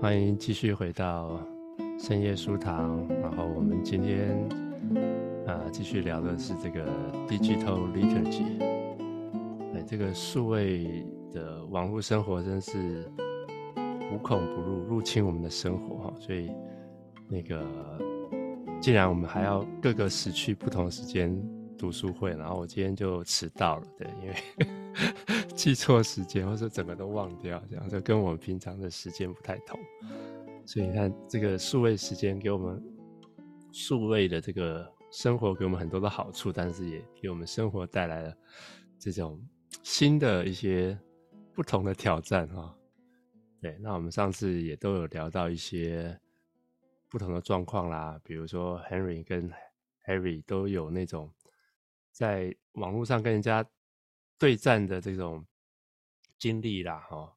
欢迎继续回到深夜书堂。然后我们今天啊、继续聊的是这个 Digital Liturgy。哎，这个数位的网络生活真是无孔不入，入侵我们的生活哈。所以那个，既然我们还要各个时区不同时间读书会，然后我今天就迟到了，对，因为。记错时间，或者整个都忘掉，这样就跟我们平常的时间不太同。所以你看，这个数位时间给我们数位的这个生活给我们很多的好处，但是也给我们生活带来了这种新的一些不同的挑战哈。对，那我们上次也都有聊到一些不同的状况啦，比如说 Henry 跟 Harry 都有那种在网络上跟人家。对战的这种经历啦，哈，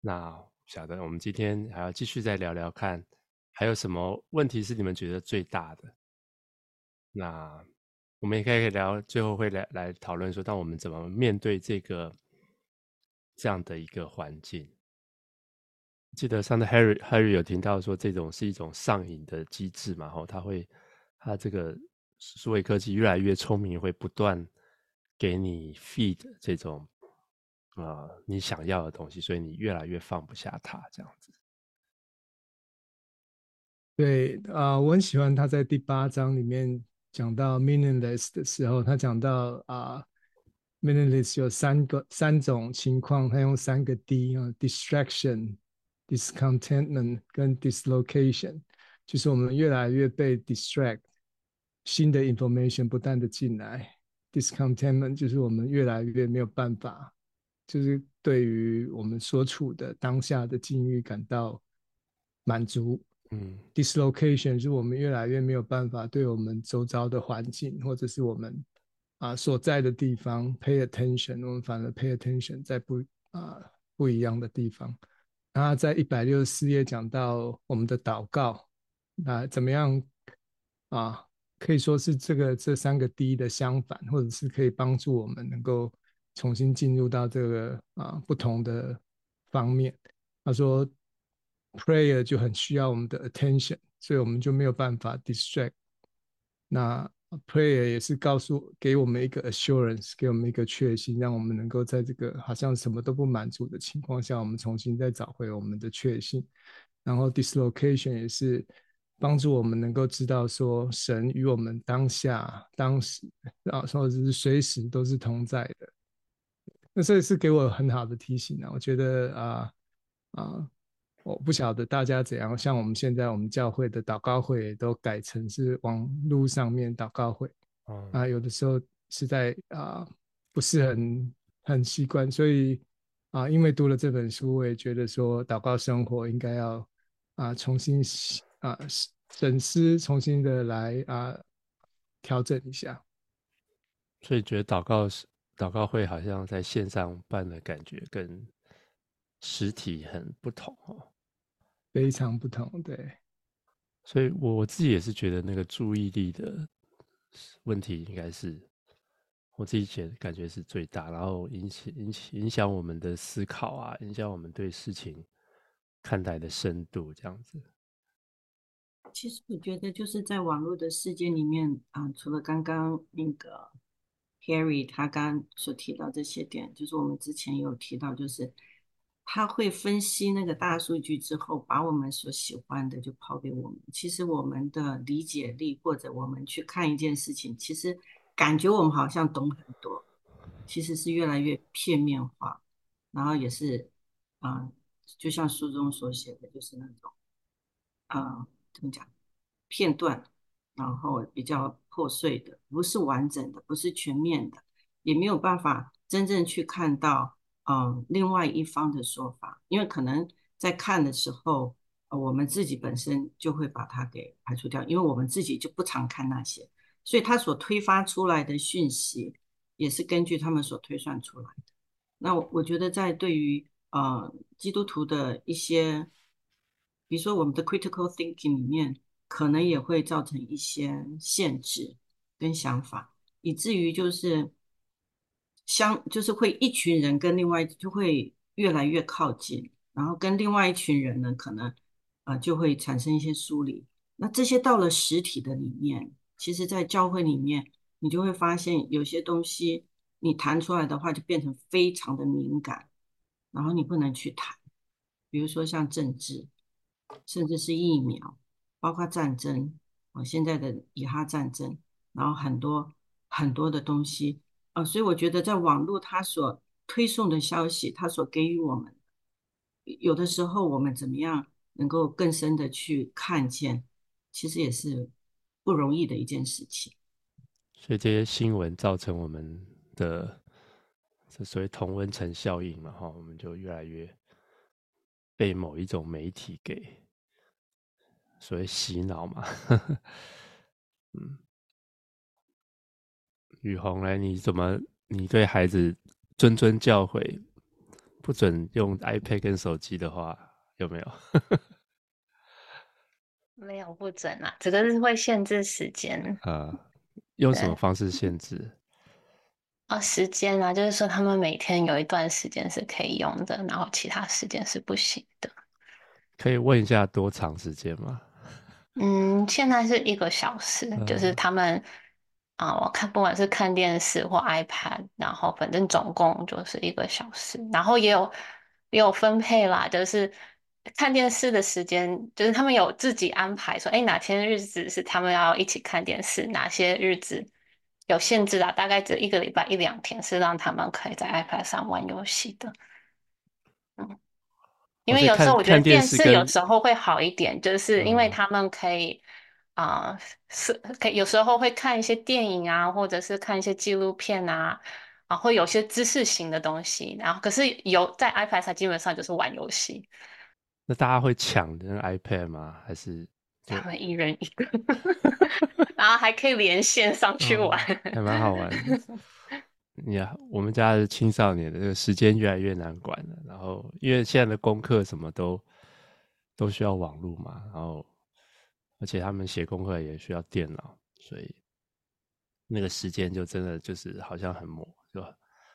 那晓得我们今天还要继续再聊聊看，还有什么问题是你们觉得最大的？那我们也可以聊，最后会来来讨论说，当我们怎么面对这个这样的一个环境？记得上次 Harry Harry 有听到说，这种是一种上瘾的机制嘛？哈，他会，他这个数位科技越来越聪明，会不断。给你 feed 这种啊、你想要的东西，所以你越来越放不下它，这样子。对啊、我很喜欢他在第八章里面讲到 meaningless 的时候，他讲到啊、meaningless 有三个三种情况，他用三个 D 啊，distraction、discontentment 跟 dislocation，就是我们越来越被 distract，新的 information 不断的进来。Discontentment 就是我们越来越没有办法，就是对于我们所处的当下的境遇感到满足。嗯，Dislocation 是我们越来越没有办法对我们周遭的环境或者是我们啊所在的地方 pay attention，我们反而 pay attention 在不啊不一样的地方。那在一百六十四页讲到我们的祷告，那怎么样啊？可以说是这个这三个 D 的相反，或者是可以帮助我们能够重新进入到这个啊不同的方面。他说，Prayer 就很需要我们的 attention，所以我们就没有办法 distract。那 Prayer 也是告诉给我们一个 assurance，给我们一个确信，让我们能够在这个好像什么都不满足的情况下，我们重新再找回我们的确信。然后 dislocation 也是。帮助我们能够知道说，神与我们当下、当时啊，或者是随时都是同在的。那这也是给我很好的提醒啊！我觉得啊啊，我不晓得大家怎样，像我们现在我们教会的祷告会都改成是网络上面祷告会，啊，有的时候实在啊不是很很习惯，所以啊，因为读了这本书，我也觉得说祷告生活应该要啊重新。啊，审思，重新的来啊，调整一下。所以觉得祷告是祷告会，好像在线上办的感觉跟实体很不同哦，非常不同，对。所以我我自己也是觉得那个注意力的问题，应该是我自己觉得感觉是最大，然后引起引起影响我们的思考啊，影响我们对事情看待的深度，这样子。其实我觉得就是在网络的世界里面啊，除了刚刚那个 Harry 他刚刚所提到这些点，就是我们之前有提到，就是他会分析那个大数据之后，把我们所喜欢的就抛给我们。其实我们的理解力或者我们去看一件事情，其实感觉我们好像懂很多，其实是越来越片面化，然后也是啊，就像书中所写的，就是那种啊。怎么讲？片段，然后比较破碎的，不是完整的，不是全面的，也没有办法真正去看到，嗯，另外一方的说法，因为可能在看的时候，我们自己本身就会把它给排除掉，因为我们自己就不常看那些，所以他所推发出来的讯息，也是根据他们所推算出来的。那我我觉得在对于呃基督徒的一些。比如说，我们的 critical thinking 里面可能也会造成一些限制跟想法，以至于就是相就是会一群人跟另外就会越来越靠近，然后跟另外一群人呢，可能啊、呃，就会产生一些疏离。那这些到了实体的里面，其实在教会里面，你就会发现有些东西你谈出来的话，就变成非常的敏感，然后你不能去谈。比如说像政治，甚至是疫苗，包括战争，啊，现在的以哈战争，然后很多很多的东西，啊，所以我觉得在网络它所推送的消息，它所给予我们，有的时候我们怎么样能够更深的去看见。其实也是不容易的一件事情，所以这些新闻造成我们的这所谓同温层效应嘛，哈，我们就越来越被某一种媒体给所谓洗脑嘛，嗯，雨虹来，你怎么你对孩子谆谆教诲，不准用 iPad 跟手机的话，有没有？没有不准啊，这个是会限制时间。呃，用什么方式限制？啊、哦，时间啊，就是说他们每天有一段时间是可以用的，然后其他时间是不行的。可以问一下多长时间吗？嗯，现在是一个小时，呃、就是他们啊，我看不管是看电视或 iPad，然后反正总共就是一个小时，然后也有也有分配啦，就是。看电视的时间，就是他们有自己安排说，哎，哪天日子是他们要一起看电视，哪些日子有限制啊？大概只一个礼拜一两天是让他们可以在 iPad 上玩游戏的。嗯，因为有时候我觉得电视有时候会好一点，就是因为他们可以啊，是可以有时候会看一些电影啊，或者是看一些纪录片啊，啊，会有些知识型的东西。然后可是有在 iPad 上基本上就是玩游戏。那大家会抢那个 iPad 吗？还是他们一人一个，然后还可以连线上去玩，嗯、还蛮好玩的。呀，yeah, 我们家的青少年的这个时间越来越难管了。然后，因为现在的功课什么都都需要网络嘛，然后而且他们写功课也需要电脑，所以那个时间就真的就是好像很模，就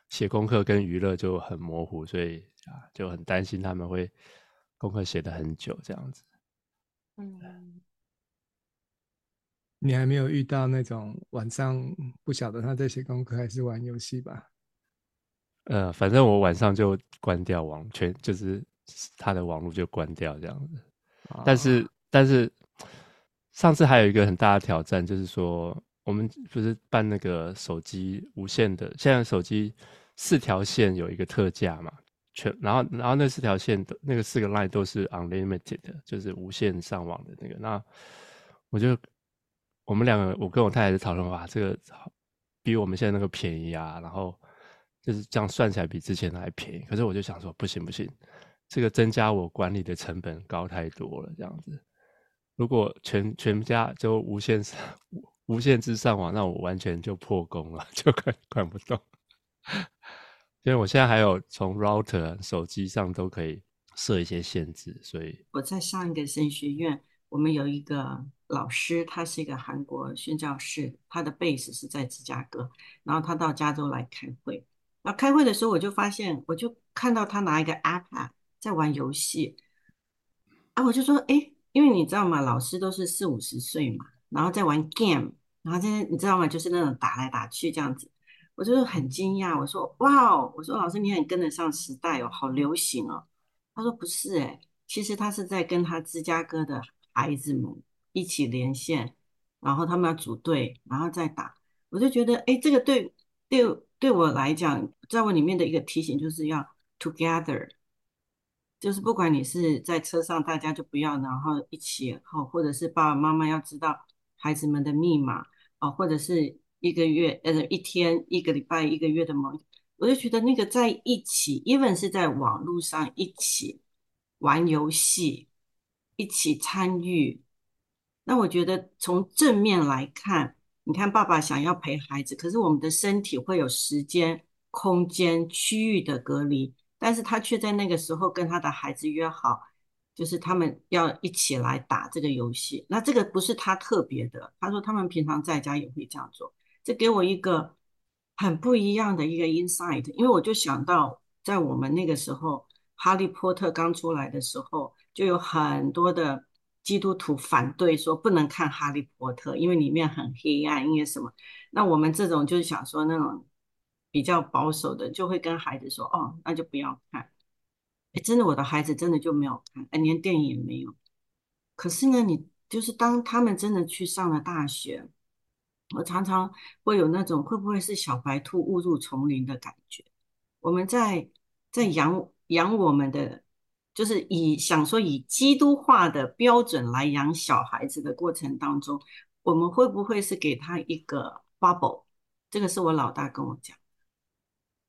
写功课跟娱乐就很模糊，所以啊就很担心他们会。功课写得很久，这样子。嗯，你还没有遇到那种晚上不晓得他在写功课还是玩游戏吧？呃，反正我晚上就关掉网，全就是他的网络就关掉这样子。哦、但是，但是上次还有一个很大的挑战，就是说我们不是办那个手机无线的，现在手机四条线有一个特价嘛？全，然后然后那四条线的那个四个 line 都是 unlimited 的，就是无限上网的那个。那我就我们两个，我跟我太太就讨论，哇，这个比我们现在那个便宜啊，然后就是这样算起来比之前的还便宜。可是我就想说，不行不行，这个增加我管理的成本高太多了。这样子，如果全全家就无限上 无限制上网，那我完全就破功了，就管管不动。因为我现在还有从 router 手机上都可以设一些限制，所以我在上一个神学院，我们有一个老师，他是一个韩国宣教士，他的 base 是在芝加哥，然后他到加州来开会。然后开会的时候，我就发现，我就看到他拿一个 iPad 在玩游戏，啊，我就说，哎，因为你知道吗？老师都是四五十岁嘛，然后在玩 game，然后现在你知道吗？就是那种打来打去这样子。我就是很惊讶，我说：“哇哦！”我说：“老师，你很跟得上时代哦，好流行哦。”他说：“不是诶，其实他是在跟他芝加哥的孩子们一起连线，然后他们要组队，然后再打。”我就觉得，哎，这个对对对我来讲，在我里面的一个提醒就是要 together，就是不管你是在车上，大家就不要，然后一起，好，或者是爸爸妈妈要知道孩子们的密码哦，或者是。一个月，呃，一天，一个礼拜，一个月的某，我就觉得那个在一起，even 是在网络上一起玩游戏，一起参与。那我觉得从正面来看，你看爸爸想要陪孩子，可是我们的身体会有时间、空间、区域的隔离，但是他却在那个时候跟他的孩子约好，就是他们要一起来打这个游戏。那这个不是他特别的，他说他们平常在家也会这样做。这给我一个很不一样的一个 insight，因为我就想到，在我们那个时候，《哈利波特》刚出来的时候，就有很多的基督徒反对说不能看《哈利波特》，因为里面很黑暗，因为什么？那我们这种就是想说那种比较保守的，就会跟孩子说：“哦，那就不要看。”哎，真的，我的孩子真的就没有看，哎，连电影也没有。可是呢，你就是当他们真的去上了大学，我常常会有那种会不会是小白兔误入丛林的感觉？我们在在养养我们的，就是以想说以基督化的标准来养小孩子的过程当中，我们会不会是给他一个 bubble？这个是我老大跟我讲，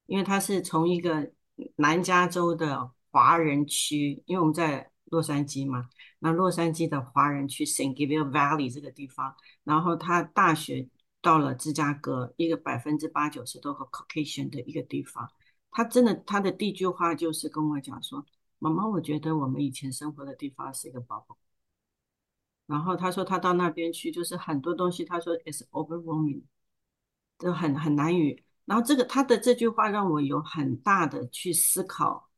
因为他是从一个南加州的华人区，因为我们在洛杉矶嘛。那洛杉矶的华人区 San Gabriel Valley 这个地方，然后他大学到了芝加哥，一个百分之八九十都和 Caucasian 的一个地方，他真的他的第一句话就是跟我讲说：“妈妈，我觉得我们以前生活的地方是一个包包。”然后他说他到那边去，就是很多东西，他说 “is overwhelming”，就很很难以。然后这个他的这句话让我有很大的去思考，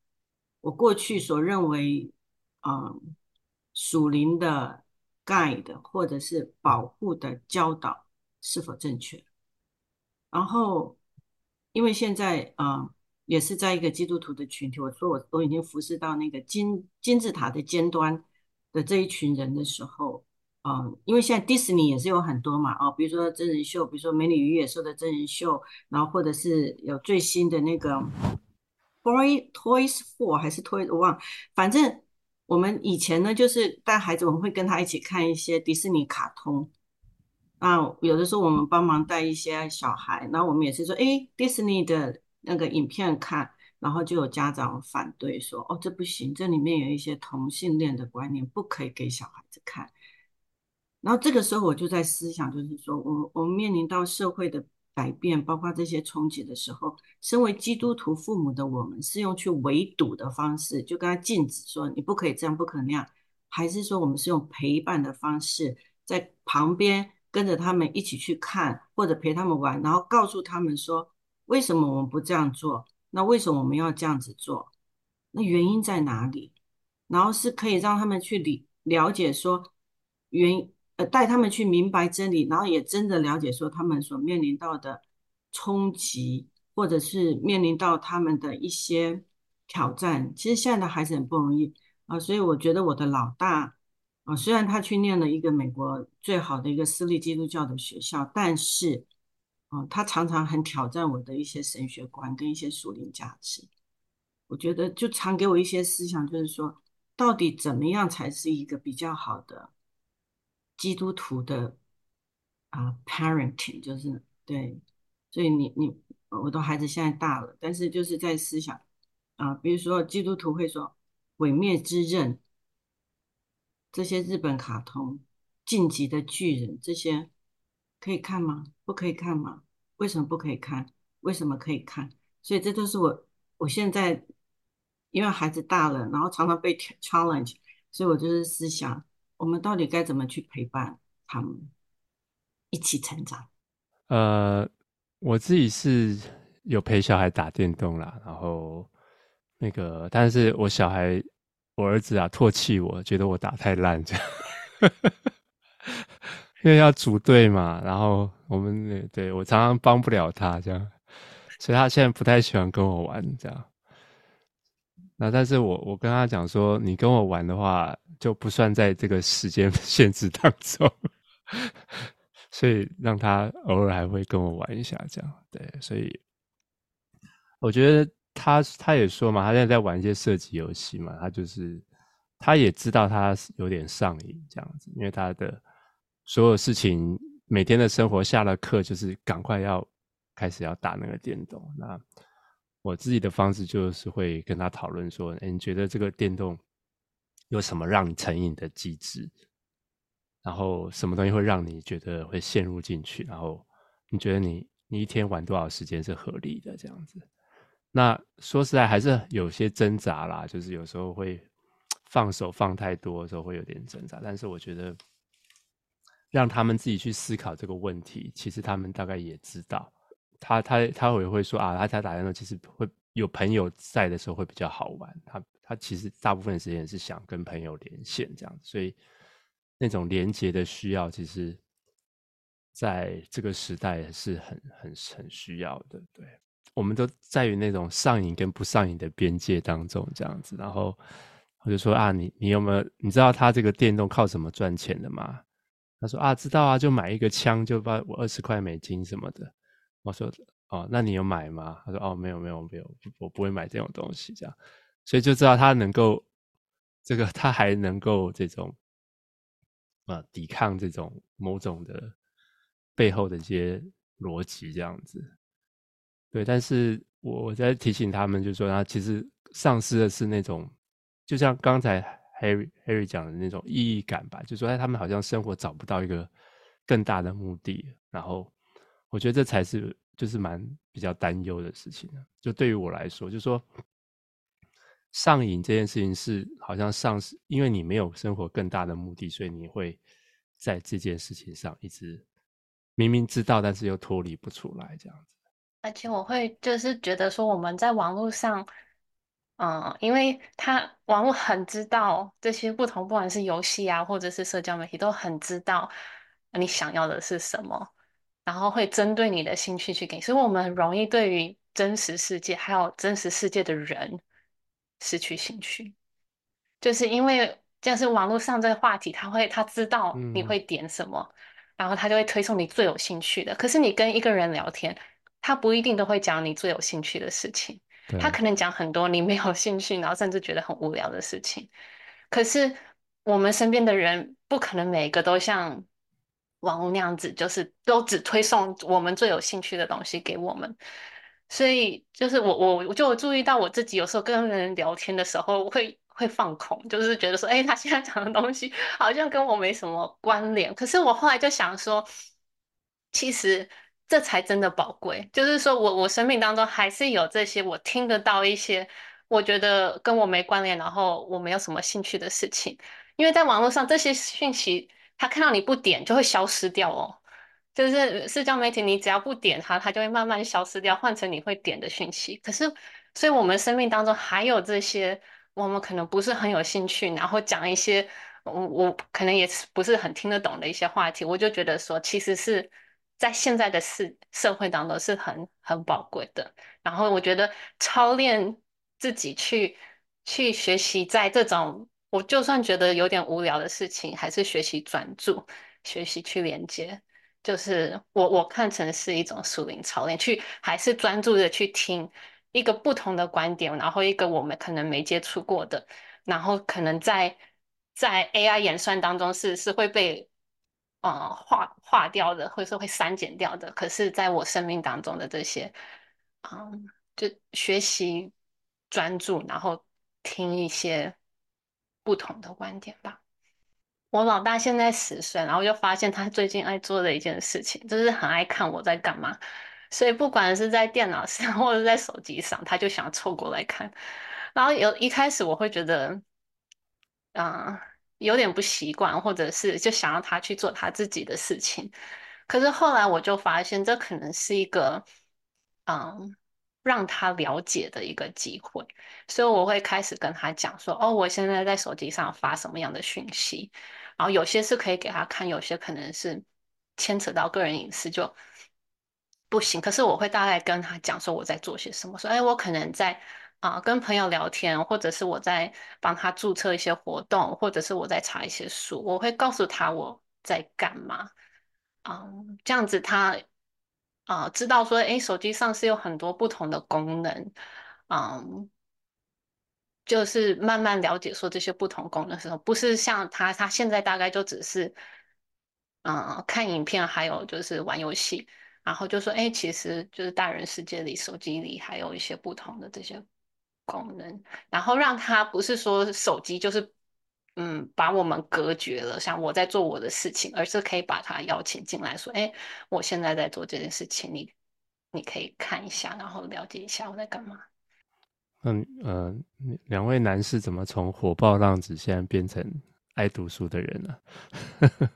我过去所认为，嗯。属灵的 guide 或者是保护的教导是否正确？然后，因为现在啊、也是在一个基督徒的群体，我说我都已经服侍到那个金金字塔的尖端的这一群人的时候，嗯、因为现在迪士尼也是有很多嘛，哦，比如说真人秀，比如说《美女与野兽》的真人秀，然后或者是有最新的那个《Boy Toys Four》还是 Toys，我忘，反正。我们以前呢，就是带孩子，我们会跟他一起看一些迪士尼卡通。啊，有的时候我们帮忙带一些小孩，然后我们也是说，哎，迪士尼的那个影片看，然后就有家长反对说，哦，这不行，这里面有一些同性恋的观念，不可以给小孩子看。然后这个时候我就在思想，就是说我我们面临到社会的。改变，包括这些冲击的时候，身为基督徒父母的我们，是用去围堵的方式，就跟他禁止说你不可以这样，不可那样，还是说我们是用陪伴的方式，在旁边跟着他们一起去看，或者陪他们玩，然后告诉他们说为什么我们不这样做？那为什么我们要这样子做？那原因在哪里？然后是可以让他们去理了解说原呃。带他们去明白真理，然后也真的了解说他们所面临到的冲击，或者是面临到他们的一些挑战。其实现在的孩子很不容易啊，所以我觉得我的老大啊，虽然他去念了一个美国最好的一个私立基督教的学校，但是啊，他常常很挑战我的一些神学观跟一些属灵价值。我觉得就常给我一些思想，就是说到底怎么样才是一个比较好的。基督徒的啊，parenting 就是对，所以你你我的孩子现在大了，但是就是在思想啊，比如说基督徒会说《毁灭之刃》这些日本卡通，《进击的巨人》这些可以看吗？不可以看吗？为什么不可以看？为什么可以看？所以这都是我我现在因为孩子大了，然后常常被 challenge，所以我就是思想。我们到底该怎么去陪伴他们一起成长？呃，我自己是有陪小孩打电动啦，然后那个，但是我小孩，我儿子啊，唾弃我，觉得我打太烂，这样，因为要组队嘛，然后我们对我常常帮不了他，这样，所以他现在不太喜欢跟我玩，这样。那但是我我跟他讲说，你跟我玩的话就不算在这个时间限制当中，所以让他偶尔还会跟我玩一下，这样对，所以我觉得他他也说嘛，他现在在玩一些射击游戏嘛，他就是他也知道他有点上瘾这样子，因为他的所有事情每天的生活下了课就是赶快要开始要打那个电动那。我自己的方式就是会跟他讨论说：“诶，你觉得这个电动有什么让你成瘾的机制？然后什么东西会让你觉得会陷入进去？然后你觉得你你一天玩多少时间是合理的？这样子？那说实在还是有些挣扎啦，就是有时候会放手放太多的时候会有点挣扎。但是我觉得让他们自己去思考这个问题，其实他们大概也知道。”他他他也会说啊，他他打电动其实会有朋友在的时候会比较好玩。他他其实大部分时间是想跟朋友连线这样，所以那种连接的需要，其实在这个时代是很很很需要的。对，我们都在于那种上瘾跟不上瘾的边界当中这样子。然后我就说啊，你你有没有你知道他这个电动靠什么赚钱的吗？他说啊，知道啊，就买一个枪就把我二十块美金什么的。我说。哦，那你有买吗？他说：哦，没有，没有，没有，我不会买这种东西，这样，所以就知道他能够，这个他还能够这种，啊，抵抗这种某种的背后的一些逻辑，这样子。对，但是我我在提醒他们，就是说，他其实丧失的是那种，就像刚才 Harry Harry 讲的那种意义感吧，就说，哎，他们好像生活找不到一个更大的目的，然后我觉得这才是。就是蛮比较担忧的事情，就对于我来说，就说上瘾这件事情是好像丧失，因为你没有生活更大的目的，所以你会在这件事情上一直明明知道，但是又脱离不出来这样子。而且我会就是觉得说，我们在网络上，嗯，因为他网络很知道这些不同，不管是游戏啊，或者是社交媒体，都很知道你想要的是什么。然后会针对你的兴趣去给，所以我们很容易对于真实世界还有真实世界的人失去兴趣，就是因为就是网络上这个话题，他会他知道你会点什么，嗯、然后他就会推送你最有兴趣的。可是你跟一个人聊天，他不一定都会讲你最有兴趣的事情，他可能讲很多你没有兴趣，然后甚至觉得很无聊的事情。可是我们身边的人不可能每一个都像。网络那样子，就是都只推送我们最有兴趣的东西给我们，所以就是我我我就注意到我自己有时候跟人聊天的时候会会放空，就是觉得说，哎，他现在讲的东西好像跟我没什么关联。可是我后来就想说，其实这才真的宝贵，就是说我我生命当中还是有这些我听得到一些我觉得跟我没关联，然后我没有什么兴趣的事情，因为在网络上这些讯息。他看到你不点就会消失掉哦，就是社交媒体，你只要不点它，它就会慢慢消失掉，换成你会点的讯息。可是，所以我们生命当中还有这些我们可能不是很有兴趣，然后讲一些我我可能也不是很听得懂的一些话题，我就觉得说，其实是在现在的社社会当中是很很宝贵的。然后我觉得操练自己去去学习在这种。我就算觉得有点无聊的事情，还是学习专注，学习去连接，就是我我看成是一种属灵操练，去还是专注的去听一个不同的观点，然后一个我们可能没接触过的，然后可能在在 AI 演算当中是是会被呃划划掉的，或者说会删减掉的，可是在我生命当中的这些，嗯，就学习专注，然后听一些。不同的观点吧。我老大现在十岁，然后就发现他最近爱做的一件事情，就是很爱看我在干嘛。所以不管是在电脑上 或者在手机上，他就想凑过来看。然后有一开始我会觉得，啊，有点不习惯，或者是就想要他去做他自己的事情。可是后来我就发现，这可能是一个，嗯。让他了解的一个机会，所以我会开始跟他讲说：“哦，我现在在手机上发什么样的讯息，然后有些是可以给他看，有些可能是牵扯到个人隐私就不行。可是我会大概跟他讲说我在做些什么，说：哎，我可能在啊、跟朋友聊天，或者是我在帮他注册一些活动，或者是我在查一些书，我会告诉他我在干嘛，嗯，这样子他。”啊、知道说，哎，手机上是有很多不同的功能，嗯，就是慢慢了解说这些不同功能的时候，不是像他，他现在大概就只是，嗯，看影片，还有就是玩游戏，然后就说，哎，其实就是大人世界里，手机里还有一些不同的这些功能，然后让他不是说手机就是。嗯，把我们隔绝了，像我在做我的事情，而是可以把他邀请进来，说：“哎，我现在在做这件事情，你你可以看一下，然后了解一下我在干嘛。”嗯呃，两位男士怎么从火爆浪子现在变成爱读书的人呢？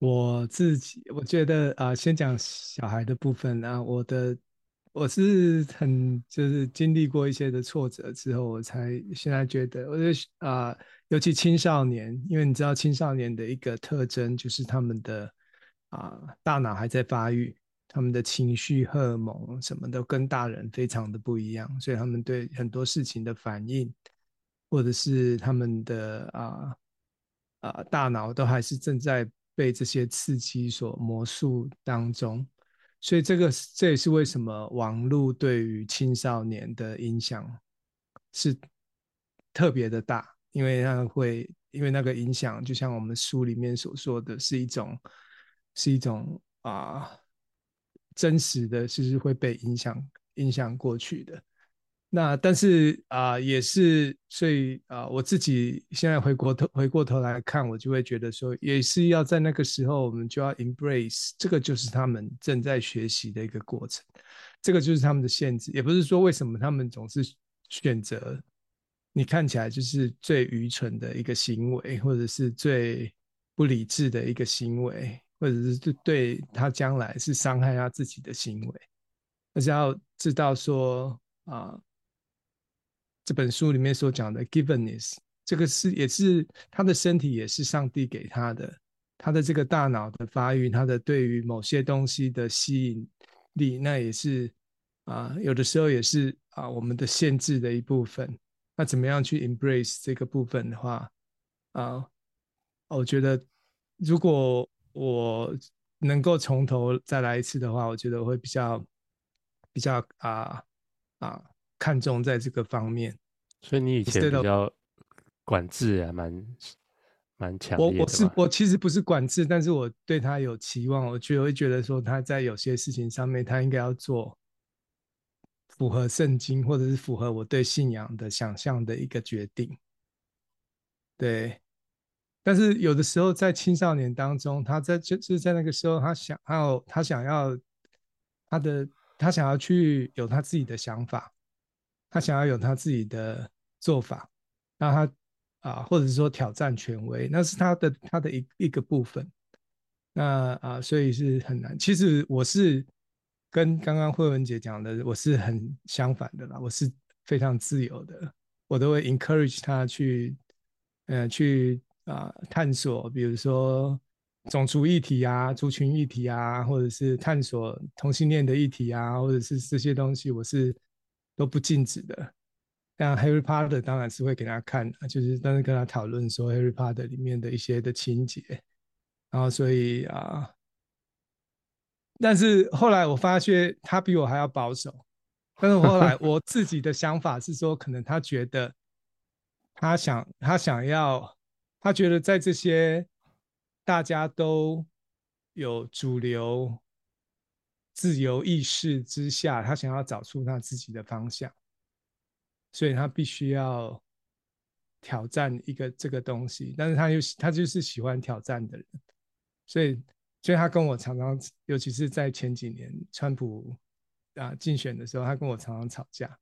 我自己我觉得啊、呃，先讲小孩的部分啊，我的我是很就是经历过一些的挫折之后，我才现在觉得，我觉得啊、尤其青少年，因为你知道青少年的一个特征就是他们的啊、大脑还在发育，他们的情绪、荷尔蒙什么都跟大人非常的不一样，所以他们对很多事情的反应，或者是他们的啊啊、大脑都还是正在被这些刺激所魔术当中。所以这个这也是为什么网络对于青少年的影响是特别的大，因为它会，因为那个影响，就像我们书里面所说的是一种，是一种啊真实的，是会被影响影响过去的。那但是啊、也是，所以啊、我自己现在回过头回过头来看，我就会觉得说，也是要在那个时候，我们就要 embrace 这个，就是他们正在学习的一个过程，这个就是他们的限制，也不是说为什么他们总是选择你看起来就是最愚蠢的一个行为，或者是最不理智的一个行为，或者是对对他将来是伤害他自己的行为，而是要知道说啊。这本书里面所讲的 givenness，这个是也是他的身体，也是上帝给他的。他的这个大脑的发育，他的对于某些东西的吸引力，那也是啊，有的时候也是啊，我们的限制的一部分。那怎么样去 embrace 这个部分的话，啊，我觉得如果我能够从头再来一次的话，我觉得我会比较比较啊啊。看重在这个方面，所以你以前比较管制还蛮蛮强。我我是我其实不是管制，但是我对他有期望，我就会觉得说他在有些事情上面，他应该要做符合圣经或者是符合我对信仰的想象的一个决定。对，但是有的时候在青少年当中，他在就是在那个时候，他想要他想要他的他想要去有他自己的想法。他想要有他自己的做法，那他啊，或者是说挑战权威，那是他的他的一一个部分。那啊，所以是很难。其实我是跟刚刚慧文姐讲的，我是很相反的啦。我是非常自由的，我都会 encourage 他去，呃，去啊探索，比如说种族议题啊、族群议题啊，或者是探索同性恋的议题啊，或者是这些东西，我是。都不禁止的，像 Harry Potter 当然是会给他看，就是当时跟他讨论说 Harry Potter 里面的一些的情节，然后所以啊，但是后来我发现他比我还要保守，但是后来 我自己的想法是说，可能他觉得他想他想要，他觉得在这些大家都有主流。自由意识之下，他想要找出他自己的方向，所以他必须要挑战一个这个东西。但是他又他就是喜欢挑战的人，所以所以他跟我常常，尤其是在前几年川普啊竞选的时候，他跟我常常吵架。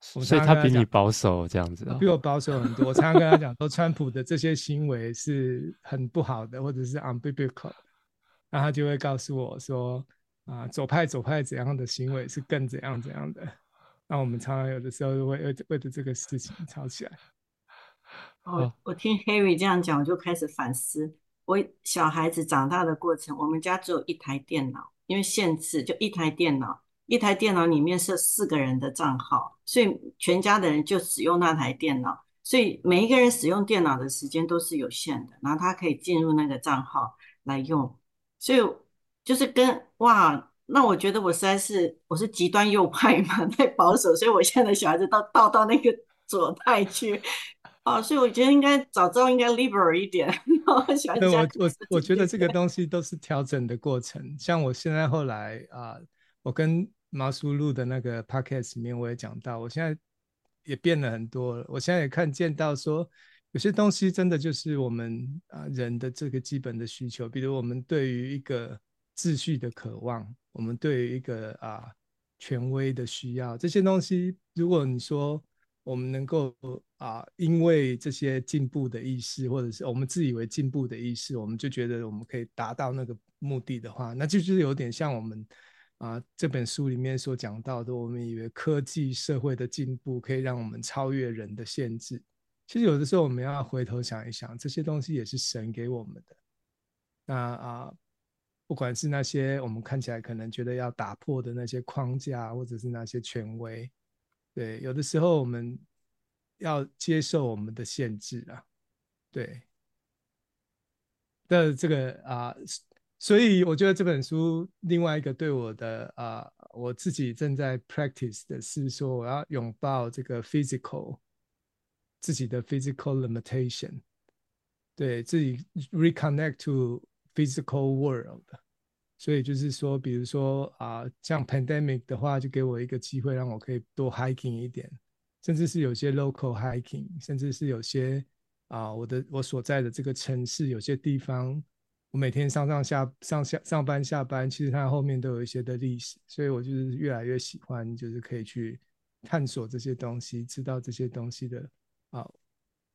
所以他比你保守这样子，比我保守很多。我常常跟他讲说，川普的这些行为是很不好的，或者是 unbiblical，然后他就会告诉我说。啊，左派左派怎样的行为是更怎样怎样的？那我们常常有的时候会为为了这个事情吵起来。哦，我听 Harry 这样讲，我就开始反思。我小孩子长大的过程，我们家只有一台电脑，因为限制就一台电脑，一台电脑里面设四个人的账号，所以全家的人就使用那台电脑，所以每一个人使用电脑的时间都是有限的，然后他可以进入那个账号来用，所以。就是跟哇，那我觉得我实在是我是极端右派嘛，太保守，所以我现在的小孩子都倒到那个左派去哦，所以我觉得应该早知道应该 liberal 一点。然后小孩我我我觉得这个东西都是调整的过程。像我现在后来啊，我跟毛叔录的那个 podcast 里面我也讲到，我现在也变了很多了。我现在也看见到说，有些东西真的就是我们啊人的这个基本的需求，比如我们对于一个。秩序的渴望，我们对于一个啊权威的需要，这些东西，如果你说我们能够啊，因为这些进步的意识，或者是我们自以为进步的意识，我们就觉得我们可以达到那个目的的话，那就是有点像我们啊这本书里面所讲到的，我们以为科技社会的进步可以让我们超越人的限制，其实有的时候我们要回头想一想，这些东西也是神给我们的。那啊，不管是那些我们看起来可能觉得要打破的那些框架，或者是那些权威，对，有的时候我们要接受我们的限制啊，对。的这个啊，所以我觉得这本书另外一个对我的啊，我自己正在 practice 的是说，我要拥抱这个 physical 自己的 physical limitation，对自己 reconnect to。Physical world，所以就是说，比如说啊，像 pandemic 的话，就给我一个机会，让我可以多 hiking 一点，甚至是有些 local hiking，甚至是有些啊，我的我所在的这个城市有些地方，我每天上上下上下上班下班，其实它后面都有一些的历史，所以我就是越来越喜欢，就是可以去探索这些东西，知道这些东西的啊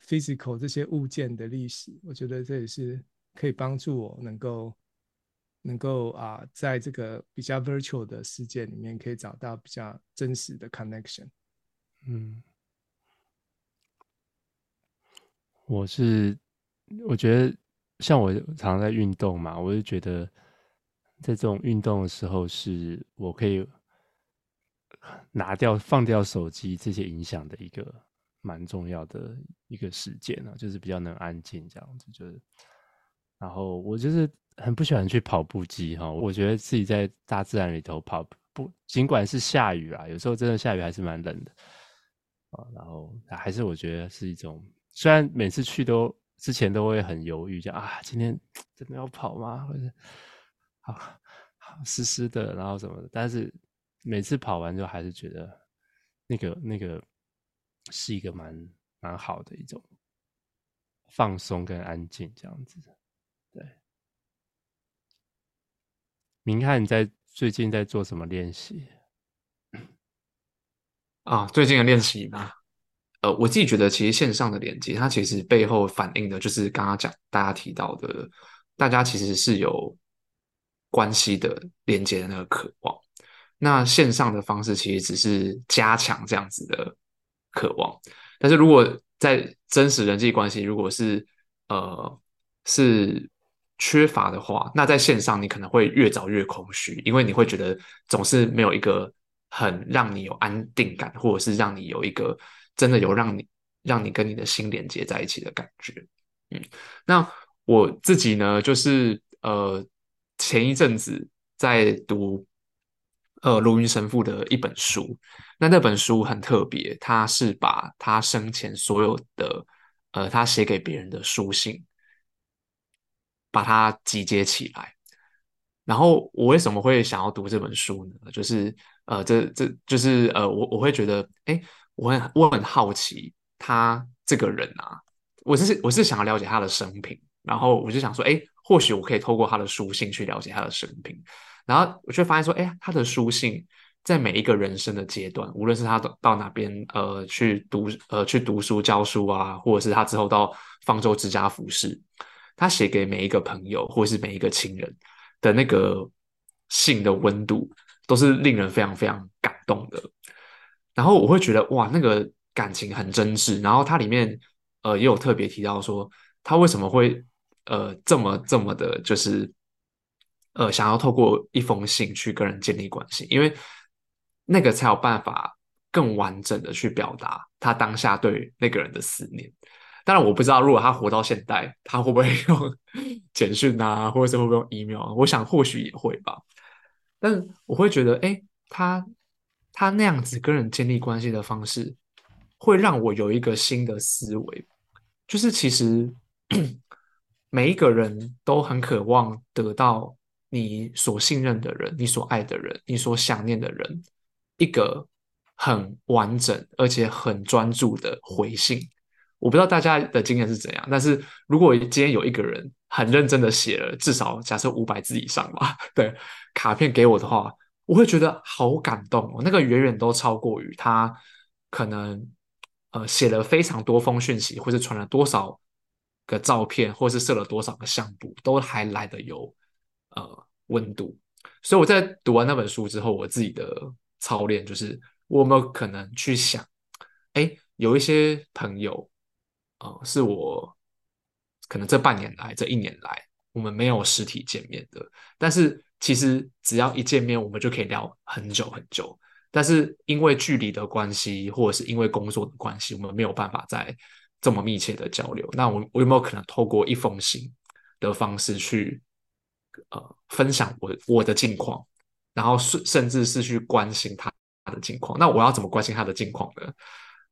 physical 这些物件的历史，我觉得这也是。可以帮助我能够能够啊，在这个比较 virtual 的世界里面，可以找到比较真实的 connection。嗯，我是我觉得像我常常在运动嘛，我就觉得在这种运动的时候，是我可以拿掉放掉手机这些影响的一个蛮重要的一个时间啊，就是比较能安静这样子，就是。然后我就是很不喜欢去跑步机哈，我觉得自己在大自然里头跑步，尽管是下雨啊，有时候真的下雨还是蛮冷的啊。然后还是我觉得是一种，虽然每次去都之前都会很犹豫，就啊，今天真的要跑吗？或者好好湿湿的，然后什么的，但是每次跑完就还是觉得那个那个是一个蛮蛮好的一种放松跟安静这样子。对，明翰，你在最近在做什么练习？啊，最近的练习嘛，呃，我自己觉得，其实线上的连接，它其实背后反映的就是刚刚讲大家提到的，大家其实是有关系的连接的那个渴望。那线上的方式其实只是加强这样子的渴望，但是如果在真实人际关系，如果是呃是。缺乏的话，那在线上你可能会越找越空虚，因为你会觉得总是没有一个很让你有安定感，或者是让你有一个真的有让你让你跟你的心连接在一起的感觉。嗯，那我自己呢，就是呃前一阵子在读呃卢云神父的一本书，那那本书很特别，他是把他生前所有的呃他写给别人的书信。把它集结起来，然后我为什么会想要读这本书呢？就是呃，这这就是呃，我我会觉得，哎，我很我很好奇他这个人啊，我是我是想要了解他的生平，然后我就想说，哎，或许我可以透过他的书信去了解他的生平，然后我却发现说，哎，他的书信在每一个人生的阶段，无论是他到到哪边呃去读呃去读书教书啊，或者是他之后到方舟之家服侍。他写给每一个朋友或是每一个亲人的那个信的温度，都是令人非常非常感动的。然后我会觉得哇，那个感情很真挚。然后它里面呃也有特别提到说，他为什么会呃这么这么的，就是呃想要透过一封信去跟人建立关系，因为那个才有办法更完整的去表达他当下对那个人的思念。当然，我不知道如果他活到现代，他会不会用 简讯啊，或者是会不会用 email？我想或许也会吧。但我会觉得，哎，他他那样子跟人建立关系的方式，会让我有一个新的思维，就是其实 每一个人都很渴望得到你所信任的人、你所爱的人、你所想念的人一个很完整而且很专注的回信。我不知道大家的经验是怎样，但是如果今天有一个人很认真的写了至少假设五百字以上吧，对，卡片给我的话，我会觉得好感动哦。那个远远都超过于他可能呃写了非常多封讯息，或是传了多少个照片，或是设了多少个相簿，都还来得有呃温度。所以我在读完那本书之后，我自己的操练就是，我有没有可能去想，哎，有一些朋友，呃，是我可能这半年来、这一年来，我们没有实体见面的，但是其实只要一见面，我们就可以聊很久很久。但是因为距离的关系，或者是因为工作的关系，我们没有办法再这么密切的交流。那我我有没有可能透过一封信的方式去呃分享我我的近况，然后甚甚至是去关心他的近况？那我要怎么关心他的近况呢？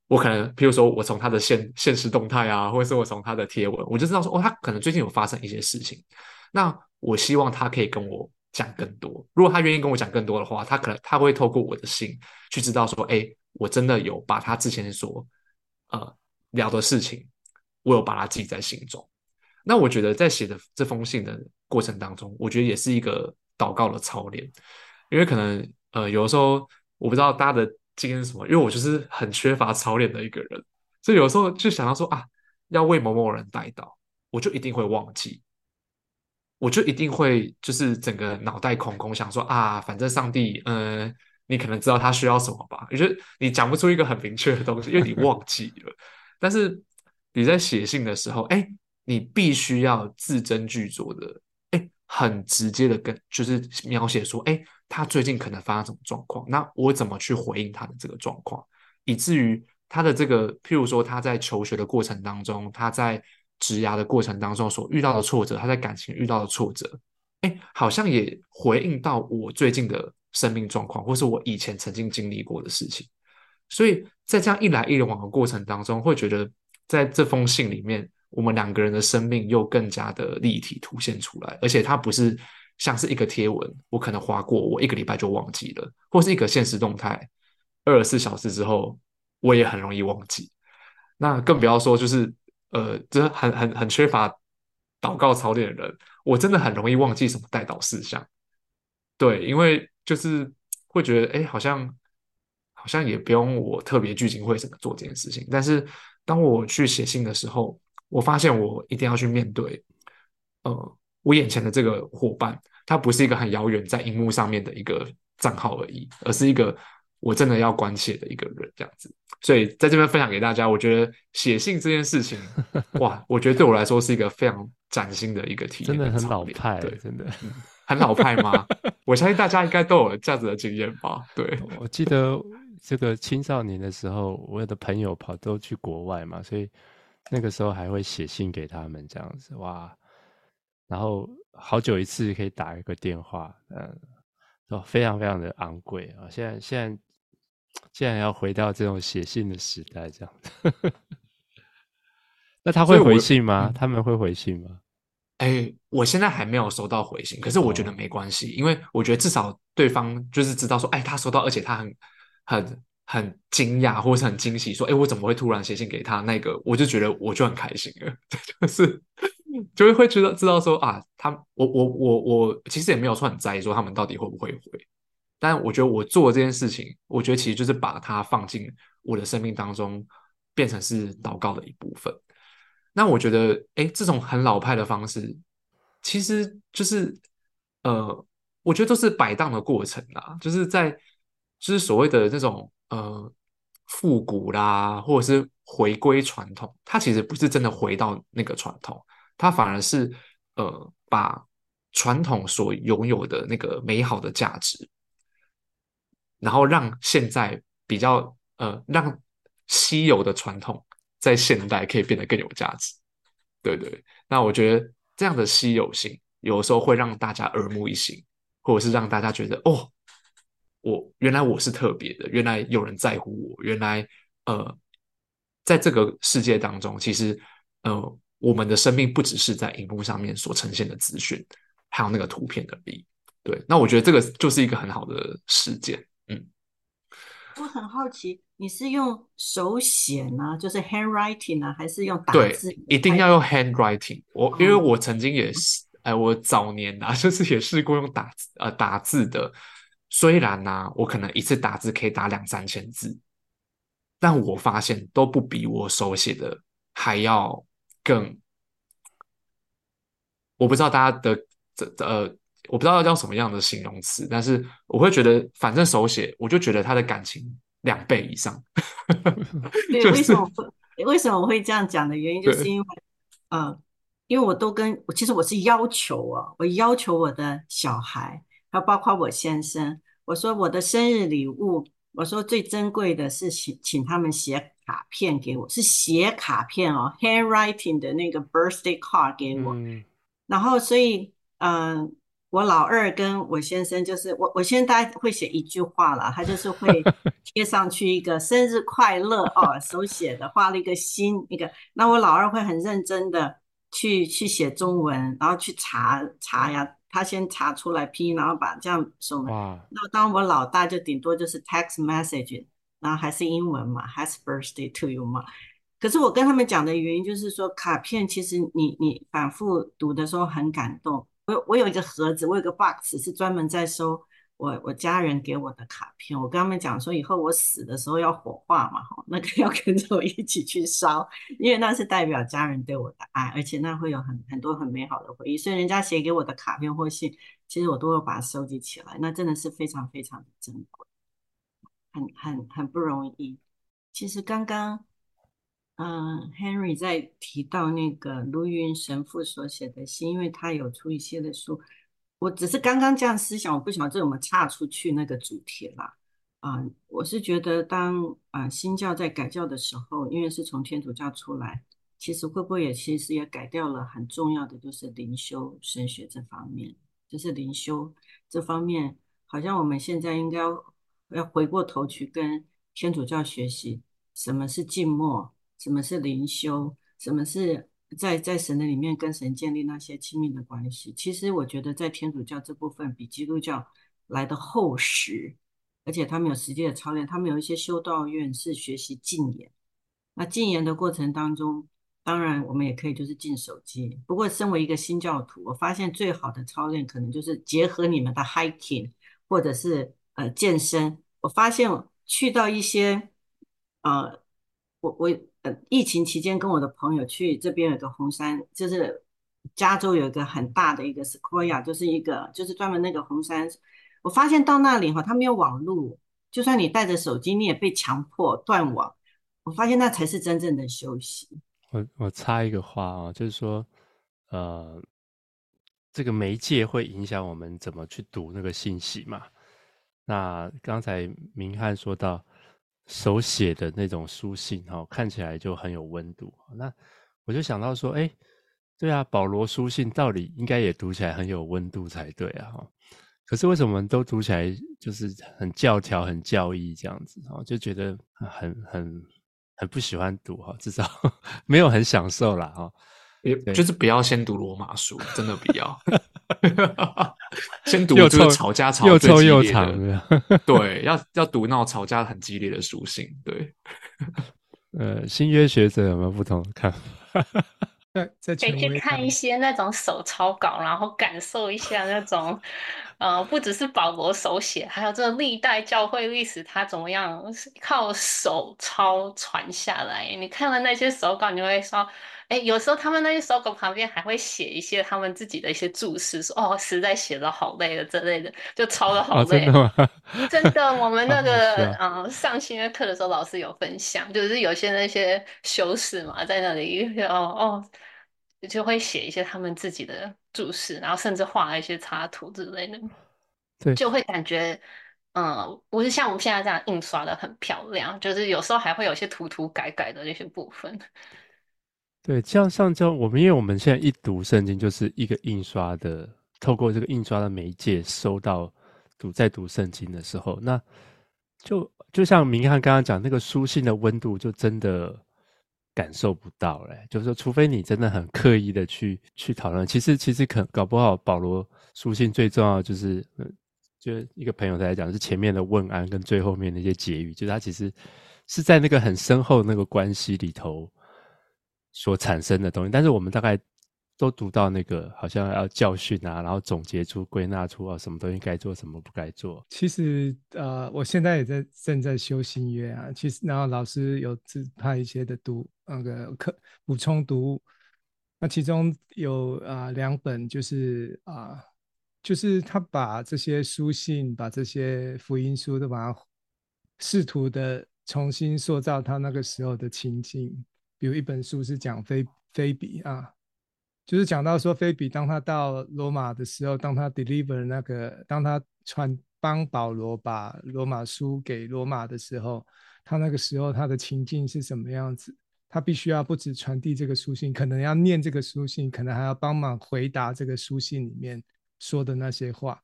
我可能譬如说我从他的现现实动态啊，或者是我从他的贴文，我就知道说哦，他可能最近有发生一些事情。那我希望他可以跟我。讲更多，如果他愿意跟我讲更多的话，他可能他会透过我的信去知道说，哎，我真的有把他之前所呃聊的事情，我有把它记在心中。那我觉得在写的这封信的过程当中，我觉得也是一个祷告的操练，因为可能呃有的时候我不知道大家的经验是什么，因为我就是很缺乏操练的一个人，所以有时候就想到说啊，要为某某人代祷，我就一定会忘记。我就一定会就是整个脑袋空空，想说啊，反正上帝，嗯、你可能知道他需要什么吧？我觉得你讲不出一个很明确的东西，因为你忘记了。但是你在写信的时候，哎，你必须要字斟句酌的，哎，很直接的跟就是描写说，哎，他最近可能发生什么状况，那我怎么去回应他的这个状况，以至于他的这个，譬如说他在求学的过程当中，他在。职涯的过程当中所遇到的挫折，他在感情遇到的挫折，哎，好像也回应到我最近的生命状况，或是我以前曾经经历过的事情。所以在这样一来一往的过程当中，会觉得在这封信里面，我们两个人的生命又更加的立体凸显出来。而且它不是像是一个贴文，我可能划过，我一个礼拜就忘记了，或是一个现实动态，二十四小时之后我也很容易忘记。那更不要说就是。呃，这很很很缺乏祷告操练的人，我真的很容易忘记什么代祷事项。对，因为就是会觉得，哎，好像好像也不用我特别聚精会神的做这件事情。但是当我去写信的时候，我发现我一定要去面对，呃，我眼前的这个伙伴，他不是一个很遥远在荧幕上面的一个账号而已，而是一个。我真的要关切的一个人，这样子，所以在这边分享给大家。我觉得写信这件事情，哇，我觉得对我来说是一个非常崭新的一个体验，真的很老派，对，真的很老派吗？我相信大家应该都有这样子的经验吧？对，我记得这个青少年的时候，我有的朋友跑都去国外嘛，所以那个时候还会写信给他们这样子，哇，然后好久一次可以打一个电话，嗯，都非常非常的昂贵啊，现在现在。竟然要回到这种写信的时代，这样，那他会回信吗？他们会回信吗？哎，我现在还没有收到回信，可是我觉得没关系，因为我觉得至少对方就是知道说，哎，他收到，而且他很很很惊讶或是很惊喜，说，哎，我怎么会突然写信给他？那个，我就觉得我就很开心了，就是 就是会觉得知道说啊，他我我我我其实也没有说很在意说他们到底会不会回。但我觉得我做这件事情，我觉得其实就是把它放进我的生命当中，变成是祷告的一部分。那我觉得，哎，这种很老派的方式，其实就是，呃，我觉得都是摆荡的过程啦，就是在，就是所谓的这种呃复古啦，或者是回归传统，它其实不是真的回到那个传统，它反而是呃把传统所拥有的那个美好的价值。然后让现在比较呃，让稀有的传统在现代可以变得更有价值，对对。那我觉得这样的稀有性，有的时候会让大家耳目一新，或者是让大家觉得哦，我原来我是特别的，原来有人在乎我，原来呃，在这个世界当中，其实呃，我们的生命不只是在荧幕上面所呈现的资讯，还有那个图片的力。对，那我觉得这个就是一个很好的事件。嗯我很好奇，你是用手写呢，就是 handwriting 呢，还是用打字？对，一定要用 handwriting。我因为我曾经也是，哎，我早年啊，就是也试过用打字呃打字的。虽然呢、啊，我可能一次打字可以打两三千字，但我发现都不比我手写的还要更。我不知道大家的这呃我不知道要叫什么样的形容词，但是我会觉得，反正手写，我就觉得他的感情两倍以上。对，为什么会为什么我会这样讲的原因，就是因为，呃，因为我都跟，其实我是要求啊，我要求我的小孩，还有包括我先生，我说我的生日礼物，我说最珍贵的是请请他们写卡片给我，是写卡片哦，handwriting 的那个 birthday card 给我，嗯、然后所以。嗯、呃，我老二跟我先生就是我，我先大概会写一句话了，他就是会 贴上去一个生日快乐哦，手写的，画了一个心一个。那我老二会很认真的去去写中文，然后去查查呀，他先查出来拼音，然后把这样送。哇。那当我老大就顶多就是 text message，然后还是英文嘛，Happy birthday to you 嘛。可是我跟他们讲的原因就是说，卡片其实你你反复读的时候很感动。我我有一个盒子，我有个 box 是专门在收我我家人给我的卡片。我跟他们讲说，以后我死的时候要火化嘛，哈，那个 要跟着我一起去烧，因为那是代表家人对我的爱，而且那会有很很多很美好的回忆。所以人家写给我的卡片或信，其实我都会把它收集起来，那真的是非常非常的珍贵，很很很不容易。其实刚刚。嗯，Henry 在提到那个卢云神父所写的信，因为他有出一些的书，我只是刚刚这样思想，我不晓得这有没有岔出去那个主题啦。啊、我是觉得当啊新教在改教的时候，因为是从天主教出来，其实会不会也其实也改掉了很重要的就是灵修神学这方面，就是灵修这方面，好像我们现在应该，要回过头去跟天主教学习什么是静默。什么是灵修？什么是在在神的里面跟神建立那些亲密的关系？其实我觉得在天主教这部分比基督教来的厚实，而且他们有实际的操练，他们有一些修道院是学习禁言。那禁言的过程当中，当然我们也可以就是禁手机。不过身为一个新教徒，我发现最好的操练可能就是结合你们的 hiking 或者是呃健身。我发现去到一些呃，我我呃。疫情期间，跟我的朋友去这边有个红山，就是加州有一个很大的一个 Sequoia，就是一个就是专门那个红山。我发现到那里哈，他没有网络，就算你带着手机，你也被强迫断网。我发现那才是真正的休息。我我插一个话啊，就是说，呃，这个媒介会影响我们怎么去读那个信息嘛？那刚才明翰说到。手写的那种书信，哈，看起来就很有温度。那我就想到说，哎，对啊，保罗书信到底应该也读起来很有温度才对啊，哈。可是为什么都读起来就是很教条、很教义这样子？哈，就觉得很很很不喜欢读哈，至少 没有很享受啦。哈。就是不要先读罗马书，真的不要。先读就是吵架吵又臭又长的对，要要读那种吵架很激烈的书信。对，呃，新约学者有没有不同的看法？可以去看一些那种手抄稿，然后感受一下那种，呃，不只是保罗手写，还有这个历代教会历史，它怎么样靠手抄传下来。你看了那些手稿，你会说。哎，有时候他们那些手稿旁边还会写一些他们自己的一些注释，说哦，实在写的好累了之类的，就抄的好累。哦、真的，真的，我们 那个嗯、呃、上新约课的时候，老师有分享，就是有些那些修士嘛，在那里哦哦，就会写一些他们自己的注释，然后甚至画一些插图之类的，对，就会感觉嗯，不是像我们现在这样印刷的很漂亮，就是有时候还会有些涂涂改改的那些部分。对，像上周我们，因为我们现在一读圣经，就是一个印刷的，透过这个印刷的媒介收到读，在读圣经的时候，那就就像明翰刚刚讲那个书信的温度，就真的感受不到嘞。就是说，除非你真的很刻意的去去讨论，其实其实可搞不好保罗书信最重要就是，嗯，就一个朋友在讲是前面的问安跟最后面那些结语，就是他其实是在那个很深厚的那个关系里头。所产生的东西，但是我们大概都读到那个好像要教训啊，然后总结出、归纳出啊，什么东西该做，什么不该做。其实呃，我现在也在正在修新约啊。其实然后老师有自派一些的读那个课补充读物，那其中有啊、呃、两本就是啊、就是他把这些书信，把这些福音书都把它试图的重新塑造他那个时候的情境。比如一本书是讲菲菲比啊，就是讲到说菲比当他到罗马的时候，当他 deliver 那个，当他传帮保罗把罗马书给罗马的时候，他那个时候他的情境是什么样子？他必须要不止传递这个书信，可能要念这个书信，可能还要帮忙回答这个书信里面说的那些话，